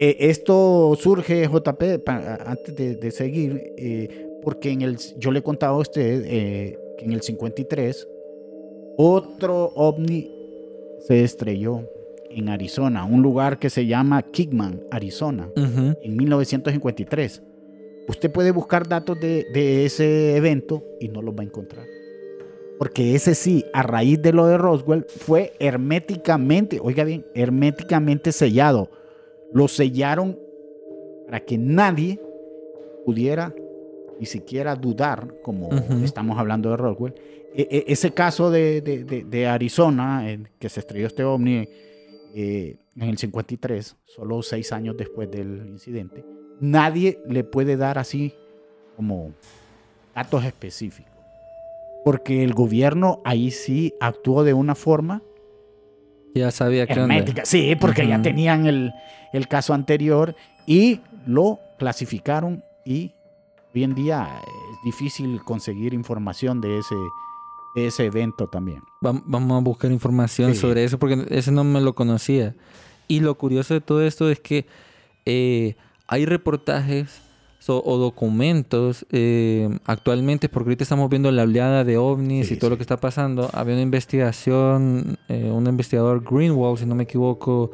Eh, esto surge, JP, antes de, de seguir, eh, porque en el, yo le he contado a usted eh, que en el 53 otro ovni se estrelló en Arizona, un lugar que se llama Kigman, Arizona en 1953. Usted puede buscar datos de, de ese evento y no los va a encontrar. Porque ese sí, a raíz de lo de Roswell, fue herméticamente, oiga bien, herméticamente sellado. Lo sellaron para que nadie pudiera ni siquiera dudar, como Ujú. estamos hablando de Roswell. E- e- ese caso de, de- de- de Arizona, en que se estrelló este ovni eh, en el 53, solo seis años después del incidente, nadie le puede dar así como datos específicos. Porque el gobierno ahí sí actuó de una forma Ya sabía que onda. hermética. Sí, porque ya Ujú. tenían el, el caso anterior y lo clasificaron y hoy en día es difícil conseguir información de ese, de ese evento también. Vam- Vamos a buscar información Sí. sobre eso porque ese no me lo conocía. Y lo curioso de todo esto es que eh, hay reportajes so- o documentos eh, actualmente, porque ahorita estamos viendo la oleada de ovnis Sí, y todo lo que está pasando. Había una investigación, eh, un investigador Greenwald, si no me equivoco,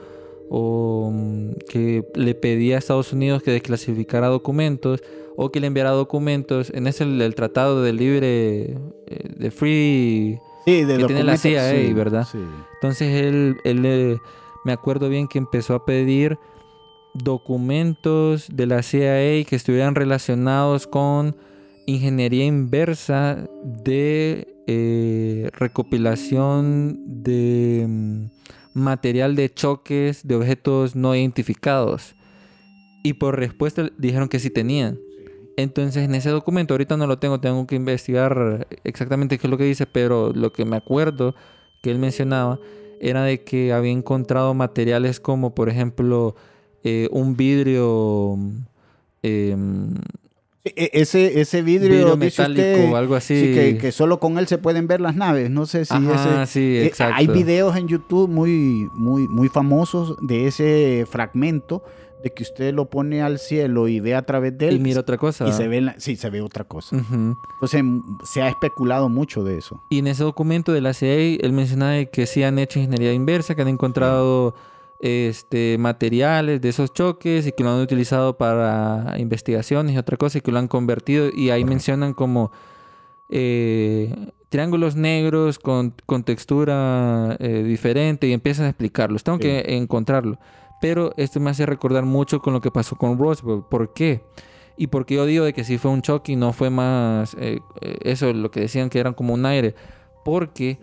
o, mm, que le pedía a Estados Unidos que desclasificara documentos o que le enviara documentos. En ese el, el tratado de libre, eh, de free Sí, de Que tiene la CIA, sí, ¿verdad? sí. entonces él, él, eh, me acuerdo bien que empezó a pedir documentos de la CIA que estuvieran relacionados con ingeniería inversa de eh, recopilación de mm, material de choques de objetos no identificados. Y por respuesta dijeron que sí tenían. Entonces en ese documento, ahorita no lo tengo, tengo que investigar exactamente qué es lo que dice, pero lo que me acuerdo que él mencionaba era de que había encontrado materiales como por ejemplo eh, un vidrio em, E- ese, ese vidrio, vidrio metálico usted, o algo así. sí, que, que solo con él se pueden ver las naves. No sé si Ajá, ese... sí, eh, exacto. hay videos en YouTube muy, muy, muy famosos de ese fragmento de que usted lo pone al cielo y ve a través de él y mira otra cosa. y se ve, la- sí, se ve otra cosa. Ujú. Entonces m- se ha especulado mucho de eso. Y en ese documento de la CIA, él mencionaba que sí han hecho ingeniería inversa, que han encontrado este, materiales de esos choques y que lo han utilizado para investigaciones y otra cosa y que lo han convertido. Y ahí mencionan como eh, triángulos negros con, con textura eh, diferente y empiezan a explicarlos. Tengo Sí. que encontrarlo. Pero esto me hace recordar mucho con lo que pasó con Roswell. ¿Por qué? Y porque yo digo de que sí fue un choque y no fue más eh, eh, eso, lo que decían que eran como un aire. Porque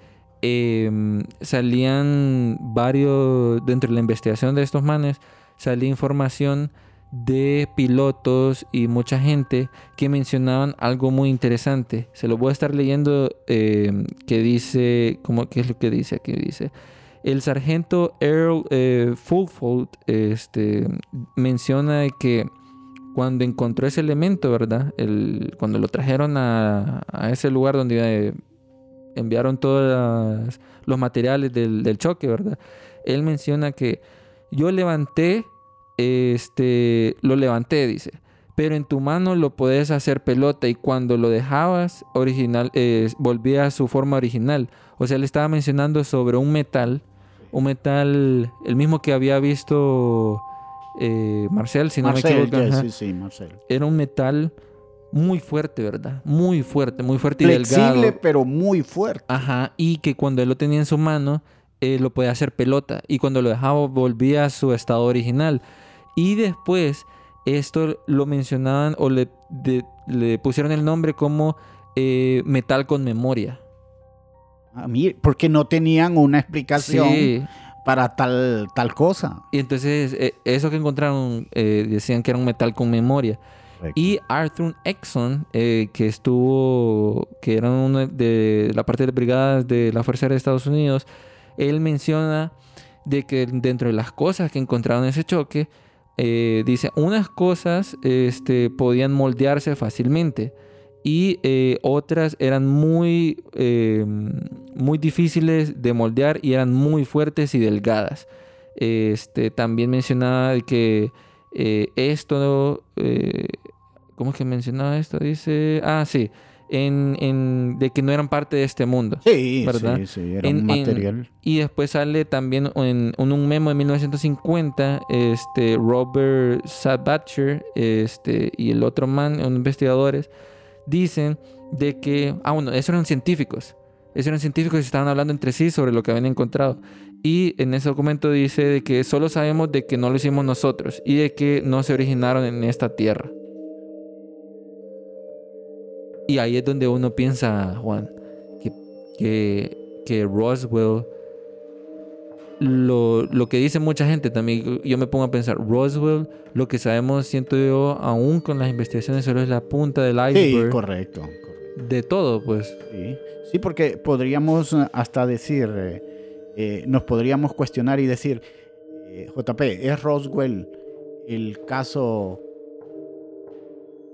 eh, salían varios, dentro de la investigación de estos manes, salía información de pilotos y mucha gente que mencionaban algo muy interesante. Se lo voy a estar leyendo eh, que dice, ¿cómo, ¿qué es lo que dice aquí? Dice, el sargento Earl eh, Fulford este, menciona que cuando encontró ese elemento, ¿verdad? El, cuando lo trajeron a, a ese lugar donde eh, enviaron todos los materiales del, del choque, ¿verdad? Él menciona que yo levanté, este, lo levanté, dice, pero en tu mano lo podés hacer pelota y cuando lo dejabas original eh, volvía a su forma original. O sea, le estaba mencionando sobre un metal, un metal, el mismo que había visto eh, Marcel, si no Marcel, me equivoco. ajá. sí, sí, Marcel. Era un metal muy fuerte, ¿verdad? Muy fuerte, muy fuerte y delgado. Flexible, pero muy fuerte. Ajá, y que cuando él lo tenía en su mano, eh, lo podía hacer pelota. Y cuando lo dejaba, volvía a su estado original. Y después, esto lo mencionaban o le, de- le pusieron el nombre como eh, metal con memoria. A mí, porque no tenían una explicación Sí. para tal, tal cosa. Y entonces, eh, eso que encontraron, eh, decían que era un metal con memoria. Y Arthur Exxon, eh, que estuvo, que era uno de la parte de brigadas de la Fuerza Aérea de Estados Unidos, él menciona de que dentro de las cosas que encontraron en ese choque, eh, dice, unas cosas este, podían moldearse fácilmente y eh, otras eran muy, muy difíciles de moldear y eran muy fuertes y delgadas. Este, también mencionaba que esto, ¿cómo es que mencionaba esto? Dice, ah, sí, en, en- de que no eran parte de este mundo. Sí, ¿verdad? sí, sí, era En- un en- material. Y después sale también en, un memo de 1950, este, Robert Sabatcher este, y el otro man, unos investigadores, dicen de que, ah, bueno, esos eran científicos. Esos eran científicos que estaban hablando entre sí sobre lo que habían encontrado. Y en ese documento dice de que solo sabemos de que no lo hicimos nosotros y de que no se originaron en esta tierra. Y ahí es donde uno piensa, Juan, que, que, que Roswell, lo, lo que dice mucha gente también, yo me pongo a pensar, Roswell, lo que sabemos, siento yo, aún con las investigaciones, solo es la punta del Sí, iceberg correcto. correcto. de todo, pues. Sí. Sí, porque podríamos hasta decir, eh, eh, nos podríamos cuestionar y decir, eh, JP, ¿es Roswell el caso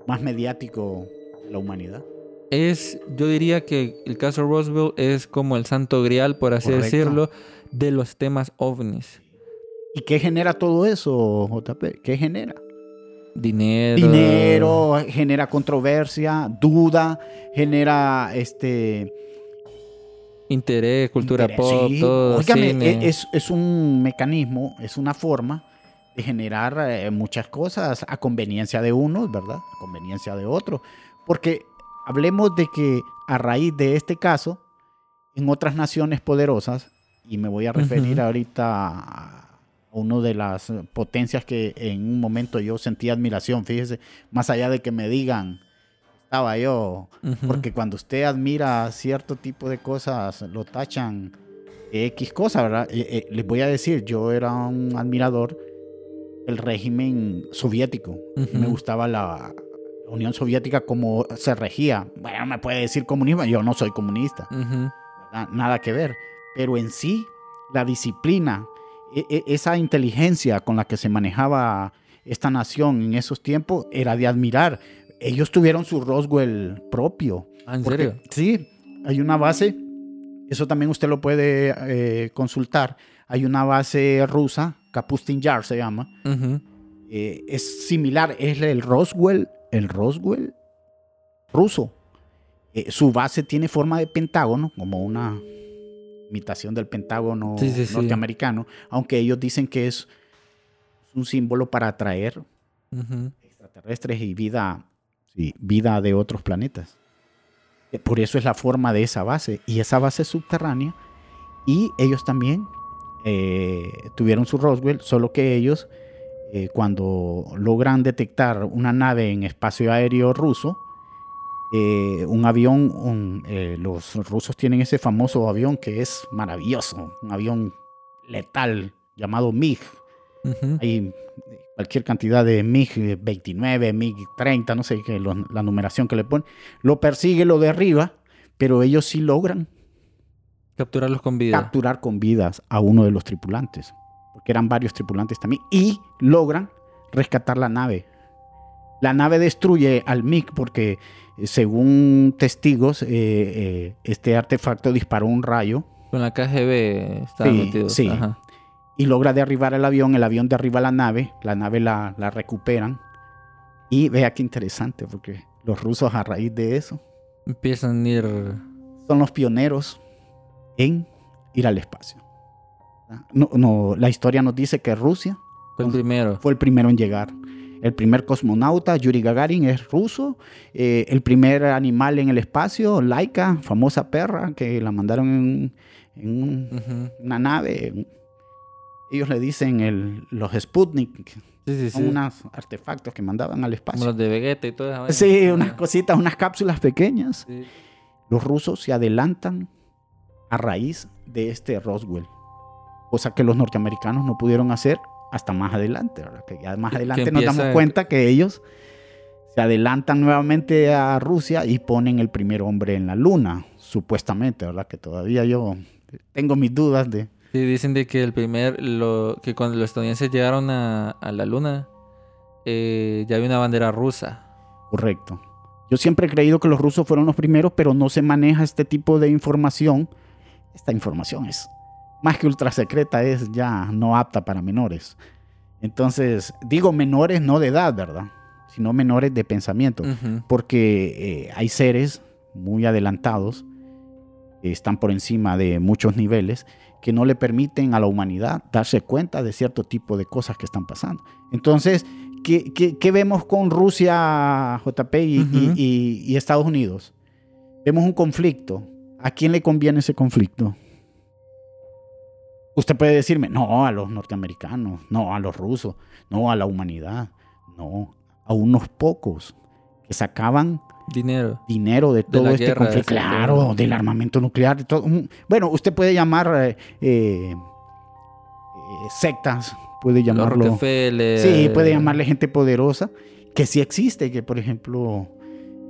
más mediático la humanidad? Es, yo diría que el caso Roswell es como el santo grial, por así Correcto. decirlo, de los temas ovnis. ¿Y qué genera todo eso, JP? ¿Qué genera? Dinero. Dinero, genera controversia, duda, genera este Interés, cultura interés. pop, Sí, todo. óigame, cine. e- es, es un mecanismo, es una forma de generar eh, muchas cosas a conveniencia de unos, ¿verdad? A conveniencia de otros. Porque hablemos de que a raíz de este caso, en otras naciones poderosas, y me voy a referir Ujú. ahorita a una de las potencias que en un momento yo sentí admiración, fíjese, más allá de que me digan, estaba yo, porque cuando usted admira cierto tipo de cosas, lo tachan X cosa, ¿verdad? Eh, eh, les voy a decir, yo era un admirador del régimen soviético. Me gustaba la Unión Soviética como se regía. Bueno, me puede decir comunismo, yo no soy comunista, nada que ver. Pero en sí, la disciplina, e- e- esa inteligencia con la que se manejaba esta nación en esos tiempos era de admirar. Ellos tuvieron su Roswell propio. Ah, ¿En Porque- serio? Sí, hay una base, eso también usted lo puede eh, consultar. Hay una base rusa, Kapustin Yar se llama. Eh, es similar, es el Roswell, el Roswell ruso. Eh, su base tiene forma de pentágono, como una imitación del pentágono Sí, sí, sí. norteamericano, aunque ellos dicen que es un símbolo para atraer extraterrestres y vida, sí, vida de otros planetas. Eh, Por eso es la forma de esa base. Y esa base es subterránea. Y ellos también eh, tuvieron su Roswell, solo que ellos, eh, cuando logran detectar una nave en espacio aéreo ruso, eh, un avión, un- eh, los rusos tienen ese famoso avión que es maravilloso, un avión letal llamado MiG. Ujú. Hay cualquier cantidad de MiG 29, MiG 30, no sé qué, la numeración que le ponen. Lo persigue, lo derriba, pero ellos sí logran Capturarlos con vida. capturar con vidas a uno de los tripulantes, porque eran varios tripulantes también, y logran rescatar la nave. La nave destruye al MiG porque, eh, según testigos, eh, eh, este artefacto disparó un rayo Con la KGB estaba Sí, metido. sí. Ajá. y logra derribar el avión, el avión derriba la nave, la nave la, la recuperan, Y vea qué interesante, porque los rusos a raíz de eso Empiezan a ir. son los pioneros en ir al espacio. No, no, la historia nos dice que Rusia Fue el primero. fue el primero en llegar. El primer cosmonauta, Yuri Gagarin, es ruso. Eh, el primer animal en el espacio, Laika, famosa perra, que la mandaron en, en un- una nave. Ellos le dicen el- los Sputnik, Sí, sí, son sí. unos artefactos que mandaban al Como espacio. los de Vegeta y todo eso. Sí, unas cositas, unas cápsulas pequeñas. Los rusos se adelantan a raíz de este Roswell, cosa que los norteamericanos no pudieron hacer hasta más adelante. ¿verdad? Que ya más adelante nos damos cuenta que ellos se adelantan nuevamente a Rusia y ponen el primer hombre en la luna, supuestamente, ¿verdad? Que todavía yo tengo mis dudas de... Sí, dicen de que el primer, lo, que cuando los estadounidenses llegaron a, a la luna, eh, ya había una bandera rusa. Correcto. Yo siempre he creído que los rusos fueron los primeros, pero no se maneja este tipo de información. Esta información es más que ultra secreta, es ya no apta para menores. Entonces, digo menores no de edad, ¿verdad? Sino menores de pensamiento. Porque eh, hay seres muy adelantados, que están por encima de muchos niveles, que no le permiten a la humanidad darse cuenta de cierto tipo de cosas que están pasando. Entonces, ¿qué, qué- qué vemos con Rusia, JP, y, Ujú. y- y- y Estados Unidos? Vemos un conflicto. ¿A quién le conviene ese conflicto? Usted puede decirme, no, a los norteamericanos, no, a los rusos, no, a la humanidad, no, a unos pocos que sacaban Dinero. dinero de todo este guerra, conflicto. Claro, del armamento nuclear. de todo. Bueno, usted puede llamar eh, eh, sectas, puede llamarlo. Sí, puede llamarle gente poderosa, que sí existe, que por ejemplo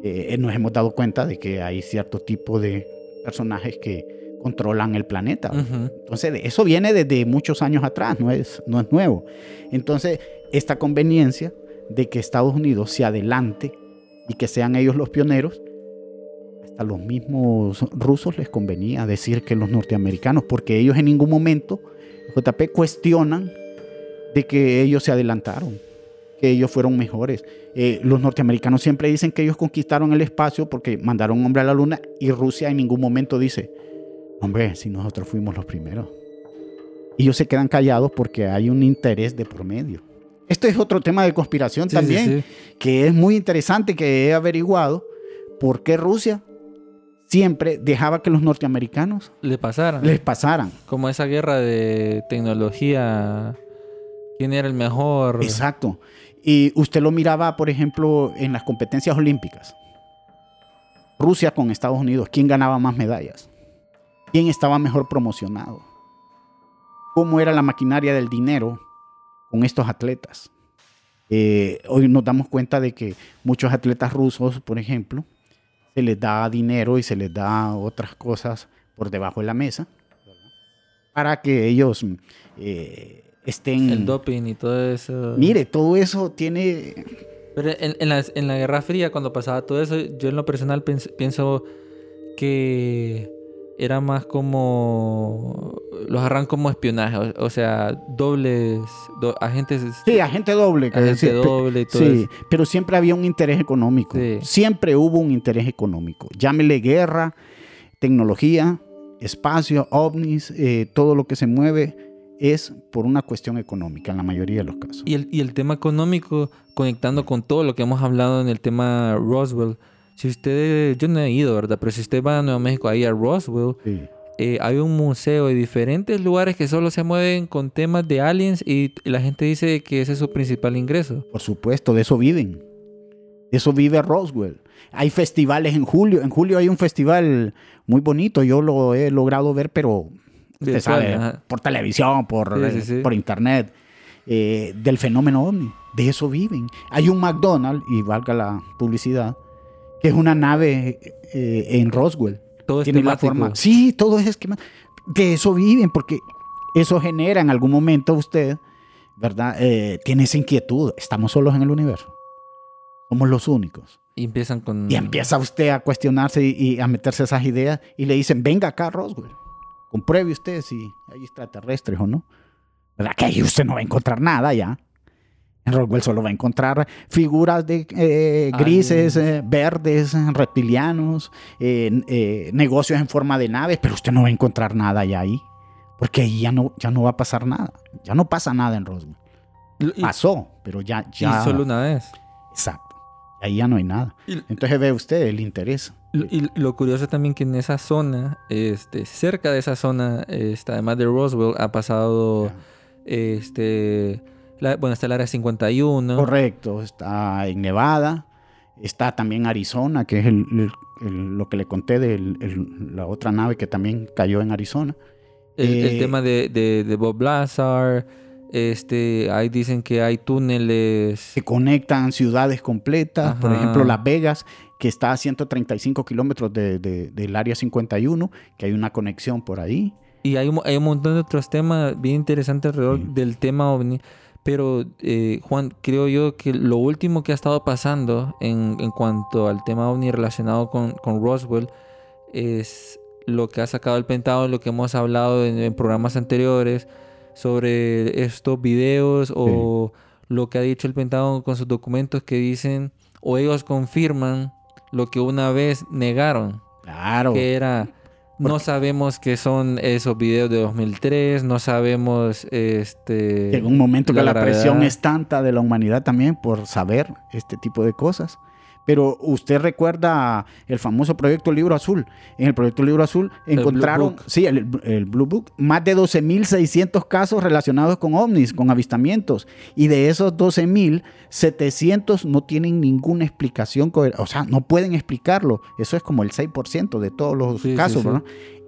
eh, nos hemos dado cuenta de que hay cierto tipo de personajes que controlan el planeta. Ujú. Entonces, de- eso viene desde muchos años atrás, no es, no es nuevo. Entonces, esta conveniencia de que Estados Unidos se adelante y que sean ellos los pioneros, hasta los mismos rusos les convenía decir que los norteamericanos, porque ellos en ningún momento, JP, cuestionan de que ellos se adelantaron, que ellos fueron mejores. Eh, los norteamericanos siempre dicen que ellos conquistaron el espacio porque mandaron un hombre a la luna y Rusia en ningún momento dice, hombre, si nosotros fuimos los primeros. Y ellos se quedan callados porque hay un interés de promedio. Esto es otro tema de conspiración Sí, también, sí. que es muy interesante que he averiguado por qué Rusia siempre dejaba que los norteamericanos Le pasaron. les pasaran. Como esa guerra de tecnología. ¿Quién era el mejor? Exacto. Y usted lo miraba, por ejemplo, en las competencias olímpicas. Rusia con Estados Unidos, ¿quién ganaba más medallas? ¿Quién estaba mejor promocionado? ¿Cómo era la maquinaria del dinero con estos atletas? Eh, hoy nos damos cuenta de que muchos atletas rusos, por ejemplo, se les da dinero y se les da otras cosas por debajo de la mesa para que ellos eh, estén... El doping y todo eso. Mire, todo eso tiene... Pero en, en la, en la Guerra Fría, cuando pasaba todo eso, yo en lo personal pienso que era más como. Los agarran como espionaje, o, o sea, dobles. do- agentes. Sí, agente doble. Agente decir, doble y todo Sí, eso. pero siempre había un interés económico. Sí. Siempre hubo un interés económico. Llámele guerra, tecnología, espacio, ovnis, eh, todo lo que se mueve es por una cuestión económica en la mayoría de los casos. Y el, y el tema económico, conectando con todo lo que hemos hablado en el tema Roswell. Si usted, yo no he ido, ¿verdad? Pero si usted va a Nuevo México, ahí a Roswell, Sí. eh, hay un museo de diferentes lugares que solo se mueven con temas de aliens y la gente dice que ese es su principal ingreso. Por supuesto, de eso viven. De eso vive Roswell. Hay festivales en julio. En julio hay un festival muy bonito. Yo lo he logrado ver, pero usted Virtual, sabe, ajá. por televisión, por, Sí, sí, sí. por internet, eh, del fenómeno ovni. De eso viven. Hay un McDonald's, y valga la publicidad, que es una nave eh, en Roswell. Todo es Tiene la forma. Sí, todo es esquema. De eso viven, porque eso genera en algún momento usted, ¿verdad? Eh, tiene esa inquietud. Estamos solos en el universo. Somos los únicos. Y empiezan con... Y empieza usted a cuestionarse y, y a meterse esas ideas y le dicen, venga acá, Roswell. Compruebe usted si hay extraterrestres o no. ¿Verdad? Que ahí usted no va a encontrar nada ya. En Roswell solo va a encontrar figuras de eh, grises, eh, verdes, reptilianos, eh, negocios en forma de naves, pero usted no va a encontrar nada ya ahí. Porque ahí ya no, ya no va a pasar nada. Ya no pasa nada en Roswell. Y, Pasó, pero ya, y ya. solo una vez. Exacto. Ahí ya no hay nada. Y- Entonces ve usted el interés. Y lo curioso también que en esa zona, este, cerca de esa zona, este, además de Roswell, ha pasado, este, la- bueno, está el área 51. Correcto, está en Nevada, está también Arizona, que es el- el- el- lo que le conté de la otra nave que también cayó en Arizona. El, Eh, tema de, de- de Bob Lazar, este, ahí dicen que hay túneles. que conectan ciudades completas, por ejemplo Las Vegas, que está a 135 kilómetros de- de- del área 51, que hay una conexión por ahí. Y hay, un mo- hay un montón de otros temas bien interesantes alrededor Sí. del tema ovni. Pero, eh, Juan, creo yo que lo último que ha estado pasando en, en cuanto al tema ovni relacionado con, con Roswell es lo que ha sacado el Pentágono, lo que hemos hablado en, en programas anteriores sobre estos videos o lo que ha dicho el Pentágono con sus documentos que dicen o ellos confirman lo que una vez negaron Claro. que era no sabemos qué son esos videos de 2003, no sabemos este Llega un momento que la la, presión es tanta de la humanidad también por saber este tipo de cosas. Pero usted recuerda el famoso proyecto Libro Azul. En el proyecto Libro Azul El encontraron, sí, el, el Blue Book, más de 12.600 casos relacionados con ovnis, con avistamientos. Y de esos 12.700 no tienen ninguna explicación, o sea, no pueden explicarlo. Eso es como el 6% de todos los Sí, casos, sí.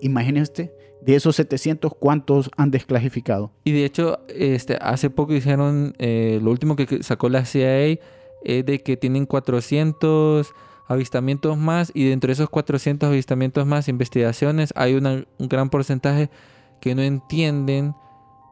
Imagínese de esos 700, ¿cuántos han desclasificado? y de hecho este hace poco dijeron eh, lo último que sacó la CIA es de que tienen 400 avistamientos más y dentro de esos 400 avistamientos más investigaciones hay una- un gran porcentaje que no entienden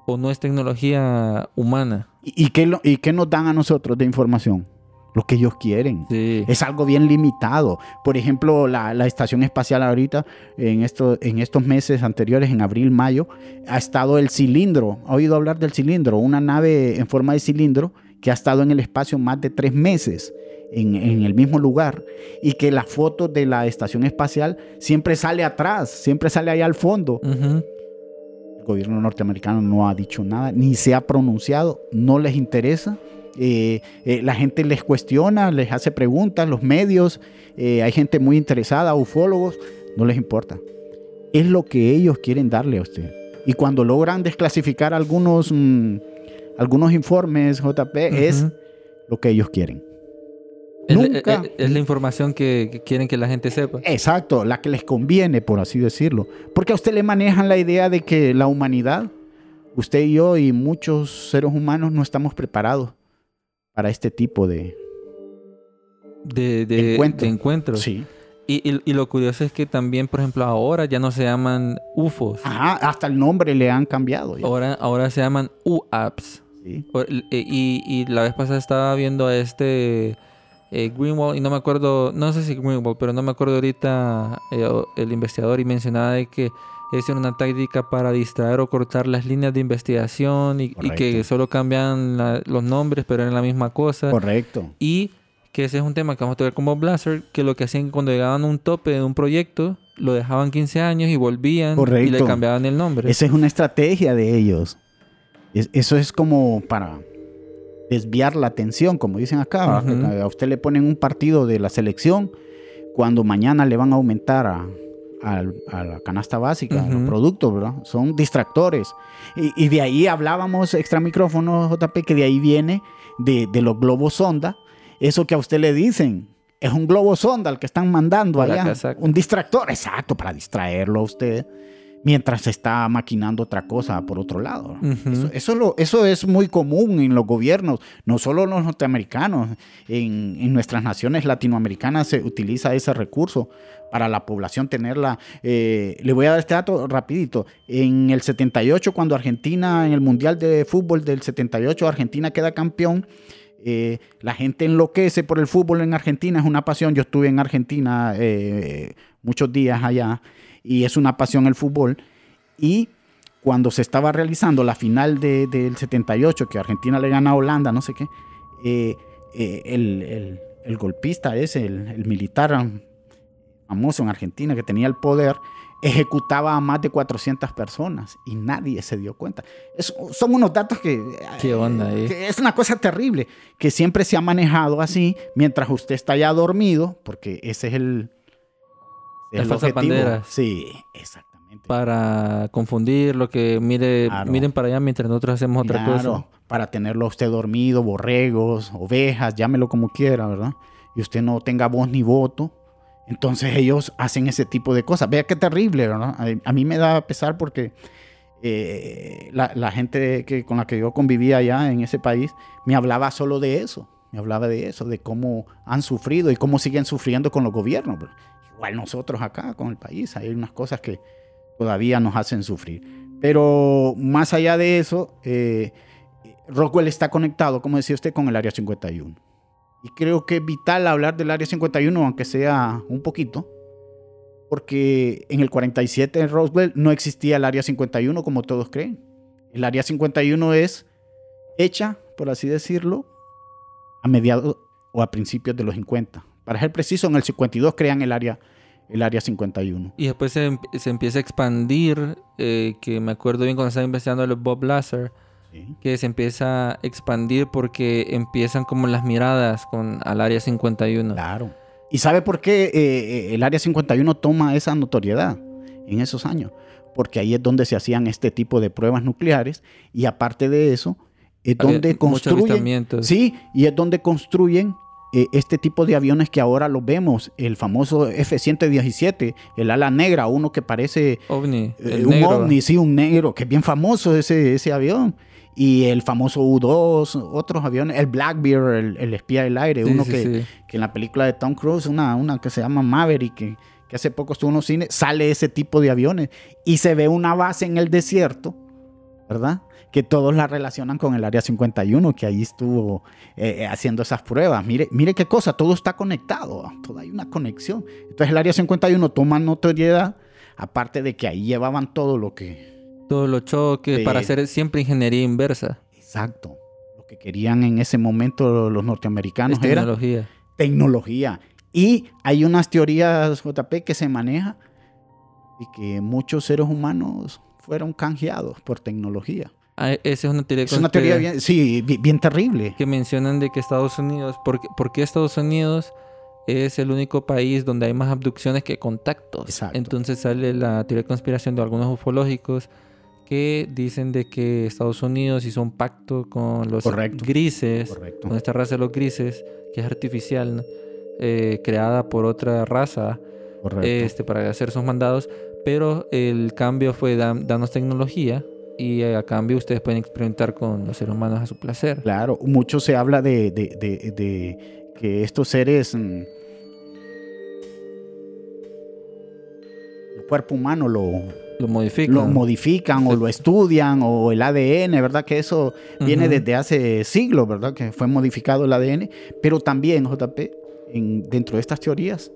o no es tecnología humana. ¿Y, y qué, lo- ¿Y qué nos dan a nosotros de información? Lo que ellos quieren. Sí. Es algo bien limitado. Por ejemplo, la, la estación espacial ahorita, en, esto, en estos meses anteriores, en abril, mayo, ha estado el cilindro. ¿Ha oído hablar del cilindro? Una nave en forma de cilindro que ha estado en el espacio más de tres meses. En, en el mismo lugar y que la foto de la estación espacial siempre sale atrás, siempre sale ahí al fondo. Ujú. El gobierno norteamericano no ha dicho nada, ni se ha pronunciado, no les interesa. Eh, eh, la gente les cuestiona, les hace preguntas, los medios, eh, hay gente muy interesada, ufólogos, no les importa. Es lo que ellos quieren darle a usted. Y cuando logran desclasificar algunos, mm, algunos informes, JP, es Ujú. lo que ellos quieren. Es, la- Nunca. es- es la información que, que quieren que la gente sepa. Exacto, la que les conviene, por así decirlo. Porque a usted le manejan la idea de que la humanidad, usted y yo y muchos seres humanos no estamos preparados para este tipo de... De, de, Encuentro. de encuentros. Sí. Y, y- y lo curioso es que también, por ejemplo, ahora ya no se llaman UFOs. Ajá, hasta el nombre le han cambiado. ya. Ahora, ahora se llaman UAPs. Sí. Eh, Y, y la vez pasada estaba viendo a este eh, Greenwald y no me acuerdo, no sé si Greenwald, pero no me acuerdo ahorita eh, el investigador y mencionaba de que es una táctica para distraer o cortar las líneas de investigación y, y que solo cambian la- los nombres pero eran la misma cosa. Correcto. Y que ese es un tema que vamos a tocar como Blaster, que lo que hacían cuando llegaban a un tope de un proyecto, lo dejaban 15 años y volvían y le Correcto. cambiaban el nombre. Esa es una estrategia de ellos. Es- eso es como para desviar la atención, como dicen acá. Ujú. A usted le ponen un partido de la selección cuando mañana le van a aumentar a, al- a la canasta básica, a los productos, ¿verdad? Son distractores. Y, y de ahí hablábamos, extra micrófono, JP, que de ahí viene de, de los globos sonda. Eso que a usted le dicen. Es un globo sonda el que están mandando Para allá. Un distractor, exacto, para distraerlo a usted mientras se está maquinando otra cosa por otro lado. Eso, eso, lo- eso es muy común en los gobiernos, no solo los norteamericanos, en, en nuestras naciones latinoamericanas se utiliza ese recurso para la población tenerla. Eh, le voy a dar este dato rapidito. En el 78, cuando Argentina, en el Mundial de Fútbol del 78, Argentina queda campeón. Eh, la gente enloquece por el fútbol en Argentina, es una pasión. Yo estuve en Argentina eh, muchos días allá y es una pasión el fútbol. Y cuando se estaba realizando la final de- del 78, que Argentina le gana a Holanda, no sé qué, eh, eh, el, el- el golpista el, el militar famoso en Argentina que tenía el poder, ejecutaba a más de 400 personas y nadie se dio cuenta. Es- son unos datos que, ¿Qué onda ahí? que es una cosa terrible, que siempre se ha manejado así mientras usted está ya dormido, porque ese es el, El. Sí, exactamente. Para confundir lo que mire, Claro. miren para allá mientras nosotros hacemos otra Claro, cosa. para tenerlo a usted dormido, borregos, ovejas, llámelo como quiera, ¿verdad? Y usted no tenga voz ni voto. Entonces ellos hacen ese tipo de cosas. Vea qué terrible, ¿verdad? A, mí me da pesar porque eh, la, gente que, con la que yo convivía allá en ese país me hablaba solo de eso. Me hablaba de eso, de cómo han sufrido y cómo siguen sufriendo con los gobiernos. pero Igual nosotros acá con el país, hay unas cosas que todavía nos hacen sufrir. Pero más allá de eso, eh, Rockwell está conectado, como decía usted, con el Área 51. Y creo que es vital hablar del Área 51, aunque sea un poquito, porque en el 47 en Roswell no existía el Área 51 como todos creen. El Área 51 es hecha, por así decirlo, a mediados o a principios de los 50. Para ser preciso, en el 52 crean el Área, el área 51. Y después se, se empieza a expandir, eh, que me acuerdo bien cuando estaba investigando el Bob Lazar, Sí. que se empieza a expandir porque empiezan como las miradas con al área 51. Claro. ¿Y sabe por qué eh, eh, el Área 51 toma esa notoriedad en esos años? Porque ahí es donde se hacían este tipo de pruebas nucleares y aparte de eso, es Había donde construyen... Sí, y es donde construyen eh, este tipo de aviones que ahora los vemos, el famoso F-117, el ala negra, uno que parece OVNI, el un negro. ovni, sí, un negro, que es bien famoso ese, ese avión. Y el famoso U-2, otros aviones, el Blackbeard, el, el espía del aire, Sí, uno sí, que, sí. que en la película de Tom Cruise, una, una que se llama Maverick, que, que hace poco estuvo en los cines, sale ese tipo de aviones y se ve una base en el desierto, ¿verdad? Que todos la relacionan con el Área 51, que ahí estuvo eh, eh, haciendo esas pruebas. Mire, mire qué cosa, todo está conectado, todo hay una conexión. Entonces el Área 51 toma notoriedad, aparte de que ahí llevaban todo lo que... Todos los choques para hacer siempre ingeniería inversa. Exacto. Lo que querían en ese momento los norteamericanos Es era tecnología. tecnología. Y hay unas teorías, JP, que se maneja y que muchos seres humanos fueron canjeados por tecnología. Ah, esa es una teoría, Es una teoría bien, sí, bi- bien terrible. que mencionan de que Estados Unidos, ¿por qué, por qué Estados Unidos es el único país donde hay más abducciones que contactos? Exacto. Entonces sale la teoría de conspiración de algunos ufológicos que dicen de que Estados Unidos hizo un pacto con los Correcto. grises, Correcto. con esta raza de los grises, que es artificial, eh, creada por otra raza este, para hacer sus mandados, pero el cambio fue dan- danos tecnología y a cambio ustedes pueden experimentar con los seres humanos a su placer. Claro, mucho se habla de, de- de- de que estos seres, mm, el cuerpo humano lo, Lo modifican. lo modifican o lo estudian o el ADN, ¿verdad? Que eso viene desde hace siglos, ¿verdad? Que fue modificado el ADN. Pero también, JP, en- dentro de estas teorías,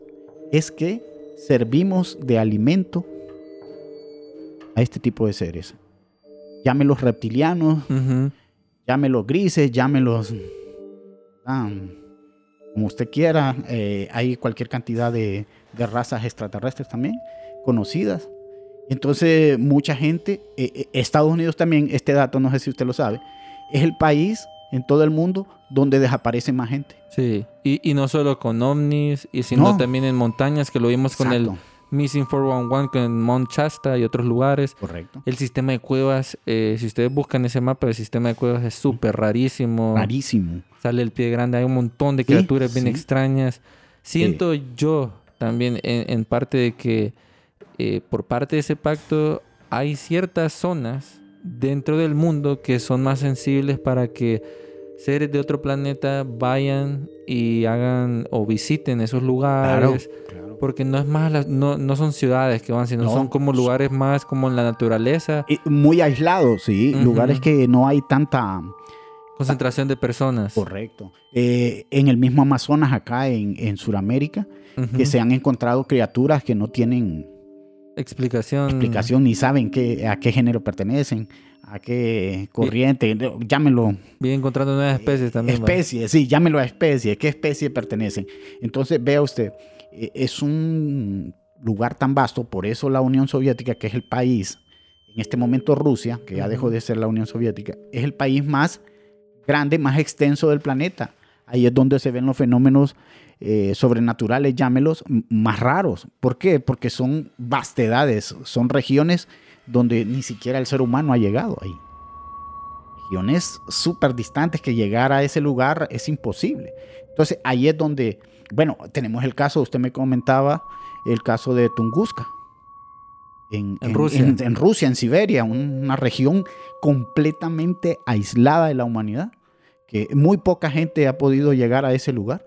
es que servimos de alimento a este tipo de seres. Llámelos reptilianos, Ujú. llámelos grises, llámelos ah, como usted quiera. Eh, hay cualquier cantidad de, de razas extraterrestres también conocidas. Entonces, mucha gente, eh, eh, Estados Unidos también, este dato no sé si usted lo sabe, es el país en todo el mundo donde desaparece más gente. Sí, y, y no solo con ovnis, y sino No. también en montañas, que lo vimos con el. Missing 411, con Mount Shasta y otros lugares. Correcto. El sistema de cuevas, eh, si ustedes buscan ese mapa, el sistema de cuevas es súper rarísimo. Rarísimo. Sale el pie grande, hay un montón de Sí, criaturas bien sí. extrañas. Siento yo también en, en parte de que eh, por parte de ese pacto hay ciertas zonas dentro del mundo que son más sensibles para que seres de otro planeta vayan y hagan o visiten esos lugares. claro. Porque no es más, las- no, no son ciudades que van, sino No. son como lugares más como en la naturaleza, Y muy aislados, sí. Lugares que no hay tanta... concentración de personas. Correcto. Eh, en el mismo Amazonas, acá en, en Sudamérica, que se han encontrado criaturas que no tienen explicación. explicación, ni saben qué, a qué género pertenecen, a qué corriente, llámelo Bien encontrando nuevas especies también. ¿va? especie, sí, llámelo a especie, qué especie pertenecen. Entonces, vea usted, eh, es un lugar tan vasto, por eso la Unión Soviética, que es el país, en este momento Rusia, que ya dejó de ser la Unión Soviética, es el país más grande, más extenso del planeta. Ahí es donde se ven los fenómenos eh, sobrenaturales, llámelos, más raros. ¿Por qué? Porque son vastedades, son regiones donde ni siquiera el ser humano ha llegado ahí. Regiones súper distantes que llegar a ese lugar es imposible. Entonces ahí es donde, bueno, tenemos el caso, usted me comentaba, el caso de Tunguska. En, En Rusia. En, en Rusia, en Siberia, un- una región completamente aislada de la humanidad, que muy poca gente ha podido llegar a ese lugar.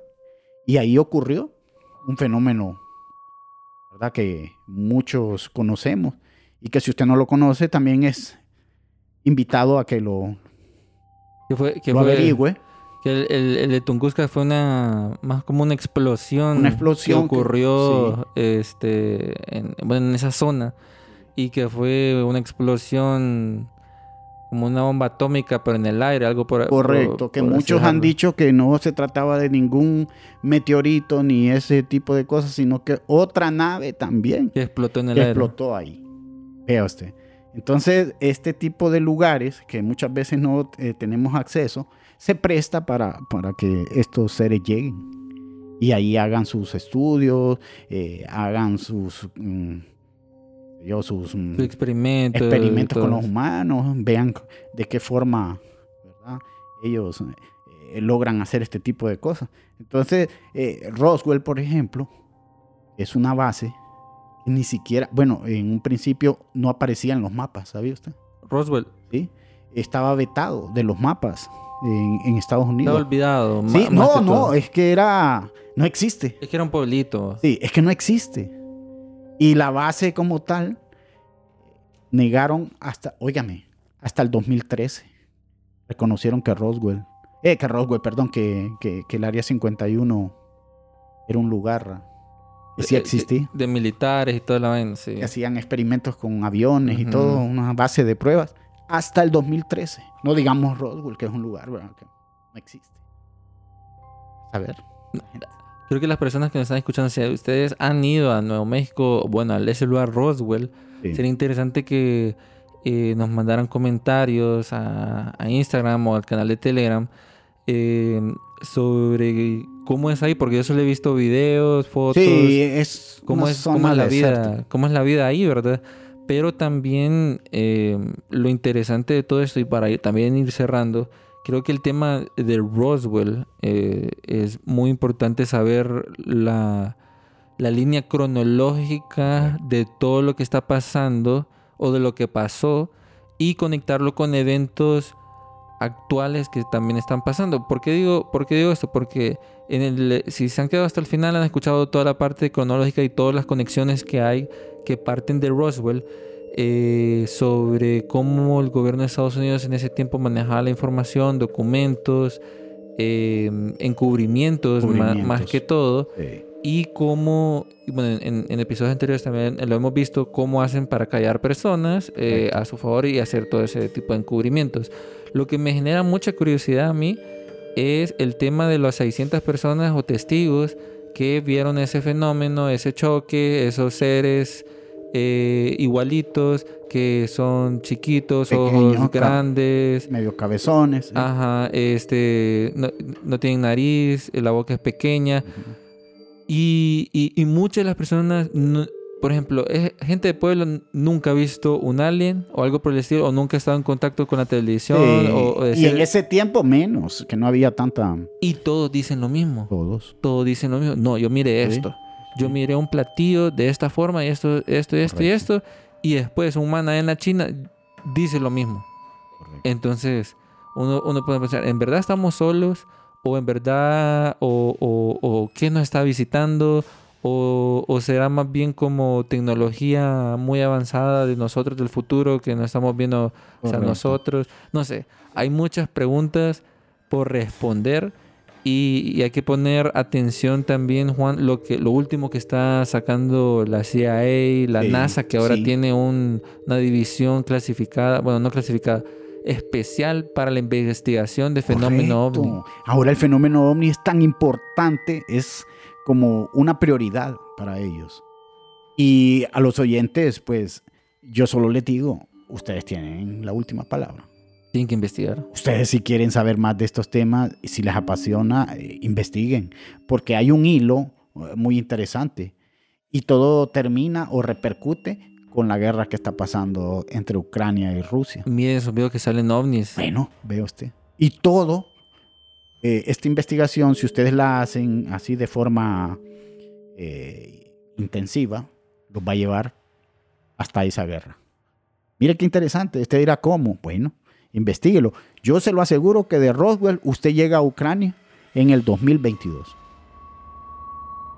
Y ahí ocurrió un fenómeno, ¿verdad? Que muchos conocemos y que si usted no lo conoce también es invitado a que lo, Que fue, lo fue- averigüe. que el, el- el de Tunguska fue una más como una explosión, Una explosión que que- ocurrió este en, bueno, en esa zona y que fue una explosión como una bomba atómica pero en el aire, algo por Correcto, por- que por muchos han dicho que no se trataba de ningún meteorito ni ese tipo de cosas, sino que otra nave también que explotó en el que aire. explotó ahí. Vea usted. Entonces, este tipo de lugares que muchas veces no eh, tenemos acceso, se presta para, para que estos seres lleguen y ahí hagan sus estudios, eh, hagan sus, mm, yo, sus mm, Su experimento, experimentos con los humanos, vean de qué forma ¿verdad? ellos eh, logran hacer este tipo de cosas. Entonces, eh, Roswell, por ejemplo, es una base que ni siquiera, bueno, en un principio no aparecía en los mapas, ¿sabía usted? Roswell ¿Sí? Estaba vetado de los mapas en, en Estados estaba Unidos. olvidado. Sí, no, no, es que era, no existe. Es que era un pueblito. Sí, es que no existe. Y la base como tal, negaron hasta, óigame, hasta el 2013. Reconocieron que Roswell, eh, que Roswell, perdón, que, que- que el Área 51 era un lugar que sí Eh, eh, existía. De, militares y toda la vaina, sí. Que hacían experimentos con aviones y todo, una base de pruebas, hasta el 2013. No digamos Roswell, que es un lugar ¿verdad? que no existe. A ver. Creo que las personas que nos están escuchando, si ustedes han ido a Nuevo México, bueno, a ese lugar Roswell, Sí. sería interesante que eh, nos mandaran comentarios a, a Instagram o al canal de Telegram eh, sobre cómo es ahí, porque yo solo he visto videos, fotos, Sí, es cómo es, cómo zona es la vida, cómo es la vida ahí, ¿verdad? Pero también eh, lo interesante de todo esto, y para ir- también ir cerrando, creo que el tema de Roswell eh, es muy importante saber la, la línea cronológica de todo lo que está pasando o de lo que pasó y conectarlo con eventos actuales que también están pasando. ¿Por qué digo, por qué digo esto? Porque en el, si se han quedado hasta el final han escuchado toda la parte cronológica y todas las conexiones que hay que parten de Roswell eh, sobre cómo el gobierno de Estados Unidos en ese tiempo manejaba la información, documentos, eh, encubrimientos, más, que todo Sí. y cómo, bueno, en, en episodios anteriores también lo hemos visto, cómo hacen para callar personas eh, a su favor y hacer todo ese tipo de encubrimientos. Lo que me genera mucha curiosidad a mí es el tema de las 600 personas o testigos que vieron ese fenómeno, ese choque, esos seres eh, igualitos que son chiquitos, Pequeños, ojos grandes, Medio cabezones. ¿sí? Ajá, este, no, no tienen nariz, la boca es pequeña. Y, y, y muchas de las personas, no- por ejemplo, es- gente de pueblo nunca ha visto un alien o algo por el estilo, o nunca ha estado en contacto con la televisión. Sí, o, o y en ese tiempo menos, que no había tanta... y todos dicen lo mismo. Todos. Todos dicen lo mismo. No, yo miré Sí, esto. Yo miré un platillo de esta forma y esto, esto, esto y esto. Y después un man allá en la China dice lo mismo. Correcto. Entonces, uno, uno puede pensar, ¿en verdad estamos solos? ¿O en verdad, o, o, o qué nos está visitando? O, ¿O será más bien como tecnología muy avanzada de nosotros del futuro que no estamos viendo o sea, nosotros? No sé, hay muchas preguntas por responder Y, y hay que poner atención también, Juan, lo que lo último que está sacando la CIA, la Sí, NASA, que ahora sí. tiene un- una división clasificada, bueno, no clasificada, especial para la investigación de fenómeno ovni. Ahora el fenómeno ovni es tan importante, es como una prioridad para ellos. Y a los oyentes, pues yo solo les digo, ustedes tienen la última palabra. Tienen que investigar. Ustedes si quieren saber más de estos temas, y si les apasiona, eh, investiguen, porque hay un hilo eh, muy interesante y todo termina o repercute con la guerra que está pasando entre Ucrania y Rusia. Miren esos videos que salen ovnis. Bueno, vea usted. Y todo, eh, esta investigación, si ustedes la hacen así de forma eh, intensiva, los va a llevar hasta esa guerra. Mire qué interesante. Usted dirá, ¿cómo? Bueno, investiguelo. Yo se lo aseguro que de Roswell usted llega a Ucrania en el 2022.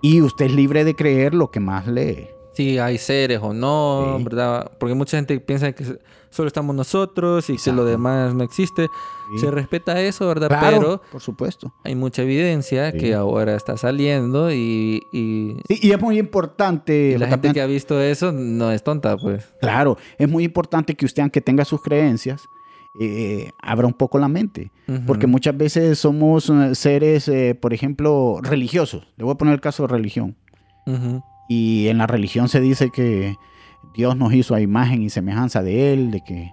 Y usted es libre de creer lo que más lee. Si hay seres o no, Sí. ¿verdad? Porque mucha gente piensa que solo estamos nosotros y que lo demás no existe. Sí. Se respeta eso, ¿verdad? Claro, Pero por supuesto. hay mucha evidencia Sí. que ahora está saliendo y, y- y es muy importante. la gente que ha visto eso no es tonta, pues. Claro, es muy importante que usted, aunque tenga sus creencias, eh, abra un poco la mente. Porque muchas veces somos eh, seres, eh, por ejemplo, religiosos. Le voy a poner el caso de religión. Y en la religión se dice que Dios nos hizo a imagen y semejanza de Él, de que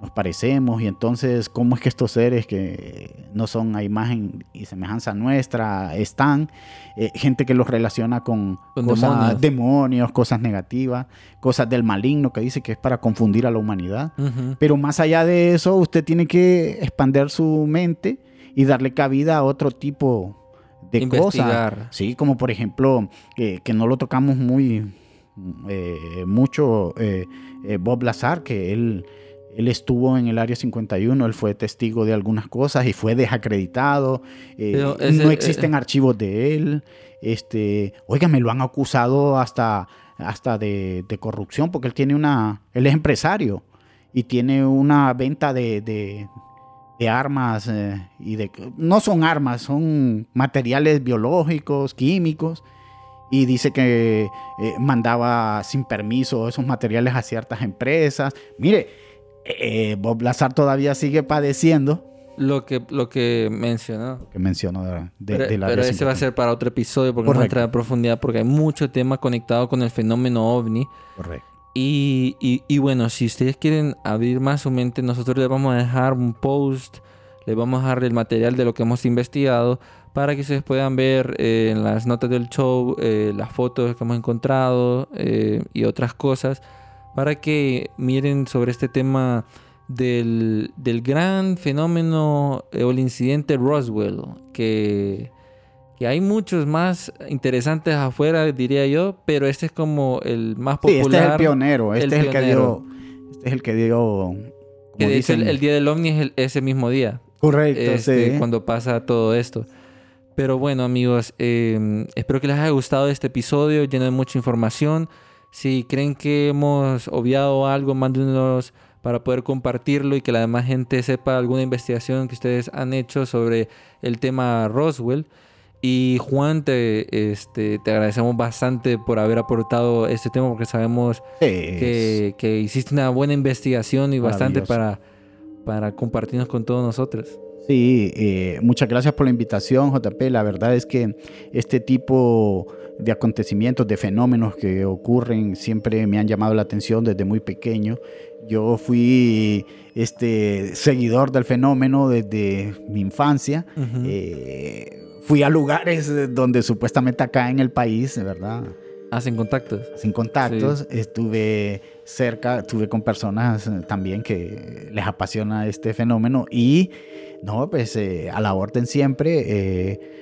nos parecemos. Y entonces, ¿cómo es que estos seres que no son a imagen y semejanza nuestra están? Eh, gente que los relaciona con, Con cosas, demonios. demonios, cosas negativas, cosas del maligno que dice que es para confundir a la humanidad. Pero más allá de eso, usted tiene que expandir su mente y darle cabida a otro tipo de cosas. Sí, como por ejemplo, eh, que no lo tocamos muy eh, mucho, Bob Lazar, que él, él estuvo en el Área 51, él fue testigo de algunas cosas y fue desacreditado. eh, ese- no existen archivos de él. Este, oiga, me lo han acusado hasta, hasta de, de corrupción, porque él tiene una, él es empresario y tiene una venta de, de- de armas eh, y de no son armas, son materiales biológicos, químicos y dice que eh, mandaba sin permiso esos materiales a ciertas empresas. Mire, eh, Bob Lazar todavía sigue padeciendo Lo que, lo que mencionó. que mencionó de, de- Pero, del área pero ese va a 51. ser para otro episodio porque vamos a Correcto. entrar a profundidad porque hay mucho tema conectado con el fenómeno ovni. Correcto. Y, y- y bueno, si ustedes quieren abrir más su mente, nosotros les vamos a dejar un post, les vamos a dejar el material de lo que hemos investigado para que ustedes puedan ver eh, en las notas del show eh, las fotos que hemos encontrado eh, y otras cosas para que miren sobre este tema del, del gran fenómeno eh, o el incidente Roswell, que, que hay muchos más interesantes afuera, diría yo, pero este es como el más Sí, popular. este es el pionero, este el es el que dio, este es el que dio, Que de el, día del ovni es el- ese mismo día, correcto, este, sí. cuando pasa todo esto. Pero bueno, amigos, eh, espero que les haya gustado este episodio lleno de mucha información. Si creen que hemos obviado algo, mándenos para poder compartirlo y que la demás gente sepa alguna investigación que ustedes han hecho sobre el tema Roswell. Y Juan, te, este, te agradecemos bastante por haber aportado este tema porque sabemos que, que hiciste una buena investigación y bastante para, para compartirnos con todos nosotros. Sí, eh, muchas gracias por la invitación, JP. La verdad es que este tipo de acontecimientos, de fenómenos que ocurren, siempre me han llamado la atención desde muy pequeño. Yo fui este, seguidor del fenómeno desde mi infancia. Eh, fui a lugares donde supuestamente acá en el país, ¿verdad? Hacen contactos. sin contactos. Estuve cerca, estuve con personas también que les apasiona este fenómeno y no, pues eh, a la orden siempre. eh,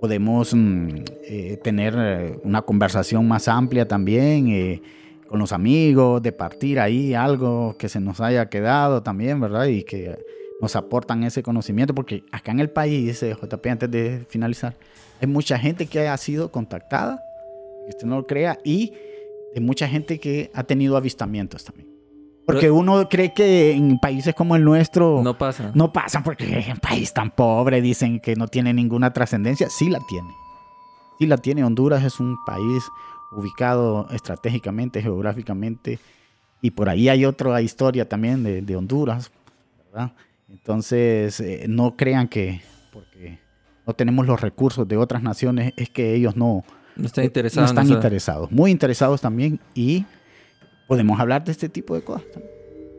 podemos mm, eh, tener eh, una conversación más amplia también eh, con los amigos, de partir ahí algo que se nos haya quedado también, ¿verdad? Y que nos aportan ese conocimiento, porque acá en el país, eh, JP, antes de finalizar, hay mucha gente que ha sido contactada que usted no lo crea, y de mucha gente que ha tenido avistamientos también. Porque uno cree que en países como el nuestro No pasa. no pasan porque es un país tan pobre, dicen que no tiene ninguna trascendencia. Sí la tiene. Sí la tiene. Honduras es un país ubicado estratégicamente, geográficamente. Y por ahí hay otra historia también de, de Honduras, ¿verdad? Entonces, eh, no crean que porque no tenemos los recursos de otras naciones es que ellos no, No están interesados. no están interesados. Muy interesados también y podemos hablar de este tipo de cosas. también.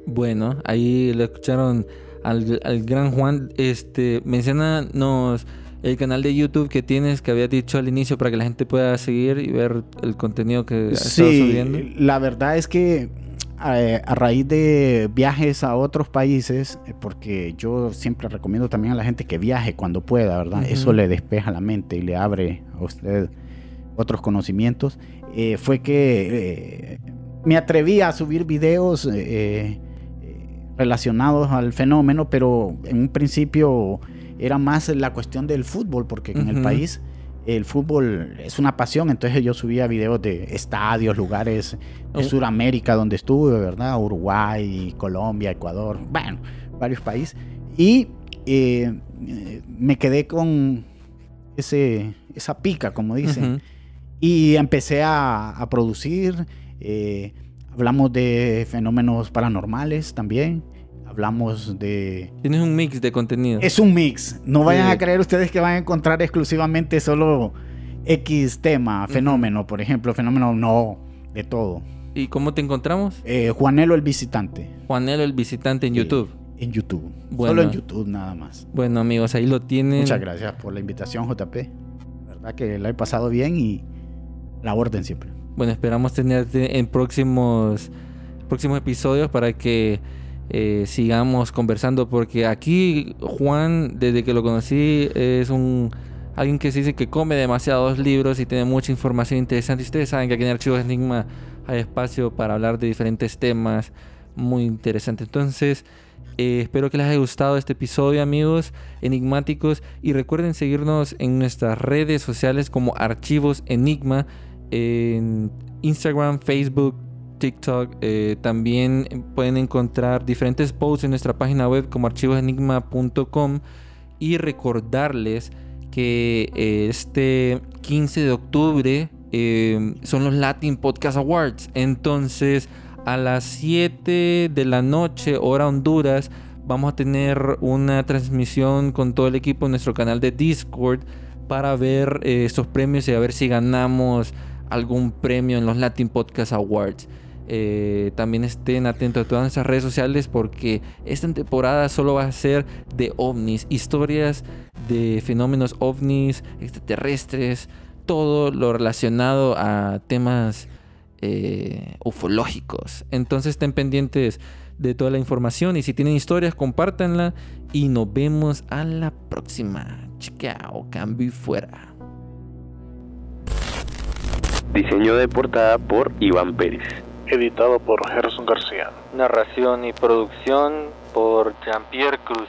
Bueno, ahí le escucharon al, al gran Juan. Este, mencionanos el canal de YouTube que tienes que había dicho al inicio para que la gente pueda seguir y ver el contenido que has estado subiendo. Sí, la verdad es que a raíz de viajes a otros países, eh, porque yo siempre recomiendo también a la gente que viaje cuando pueda, ¿verdad? Eso le despeja la mente y le abre a usted otros conocimientos. eh, fue que eh, me atreví a subir videos eh, eh, relacionados al fenómeno, pero en un principio era más la cuestión del fútbol, porque en el país el fútbol es una pasión, entonces yo subía videos de estadios, lugares de Oh. Sudamérica donde estuve, ¿verdad? Uruguay, Colombia, Ecuador, bueno, varios países. Y eh, eh, me quedé con ese, esa pica, como dicen. Y empecé a, a producir. Eh, hablamos de fenómenos paranormales también. Hablamos de... Tienes un mix de contenido. Es un mix. No vayan Sí. a creer ustedes que van a encontrar exclusivamente solo X tema, fenómeno, por ejemplo. Fenómeno no, de todo. ¿Y cómo te encontramos? Eh, Juanelo el visitante. Juanelo el visitante en Sí, YouTube. En YouTube. Bueno. Solo en YouTube nada más. Bueno, amigos, ahí lo tienen. Muchas gracias por la invitación, JP. La verdad que la he pasado bien y la orden siempre. Bueno, esperamos tenerte en próximos, próximos episodios para que eh, sigamos conversando. Porque aquí Juan, desde que lo conocí, es un alguien que se dice que come demasiados libros y tiene mucha información interesante. Y ustedes saben que aquí en Archivos Enigma hay espacio para hablar de diferentes temas muy interesantes. Entonces, eh, espero que les haya gustado este episodio, amigos enigmáticos. Y recuerden seguirnos en nuestras redes sociales como Archivos Enigma en Instagram, Facebook, TikTok. eh, también pueden encontrar diferentes posts en nuestra página web como archivosenigma.com y recordarles que eh, este 15 de octubre eh, son los Latin Podcast Awards. Entonces, a las 7 de la noche, hora Honduras, vamos a tener una transmisión con todo el equipo en nuestro canal de Discord para ver eh, estos premios y a ver si ganamos algún premio en los Latin Podcast Awards. Eh, también estén atentos a todas nuestras redes sociales porque esta temporada solo va a ser de ovnis, historias de fenómenos ovnis, extraterrestres, todo lo relacionado a temas eh, ufológicos. Entonces estén pendientes de toda la información y si tienen historias, compártanla y nos vemos a la próxima. Chao, cambio y fuera. Diseño de portada por Iván Pérez. Editado por Gerson García. Narración y producción por Jean-Pierre Cruz.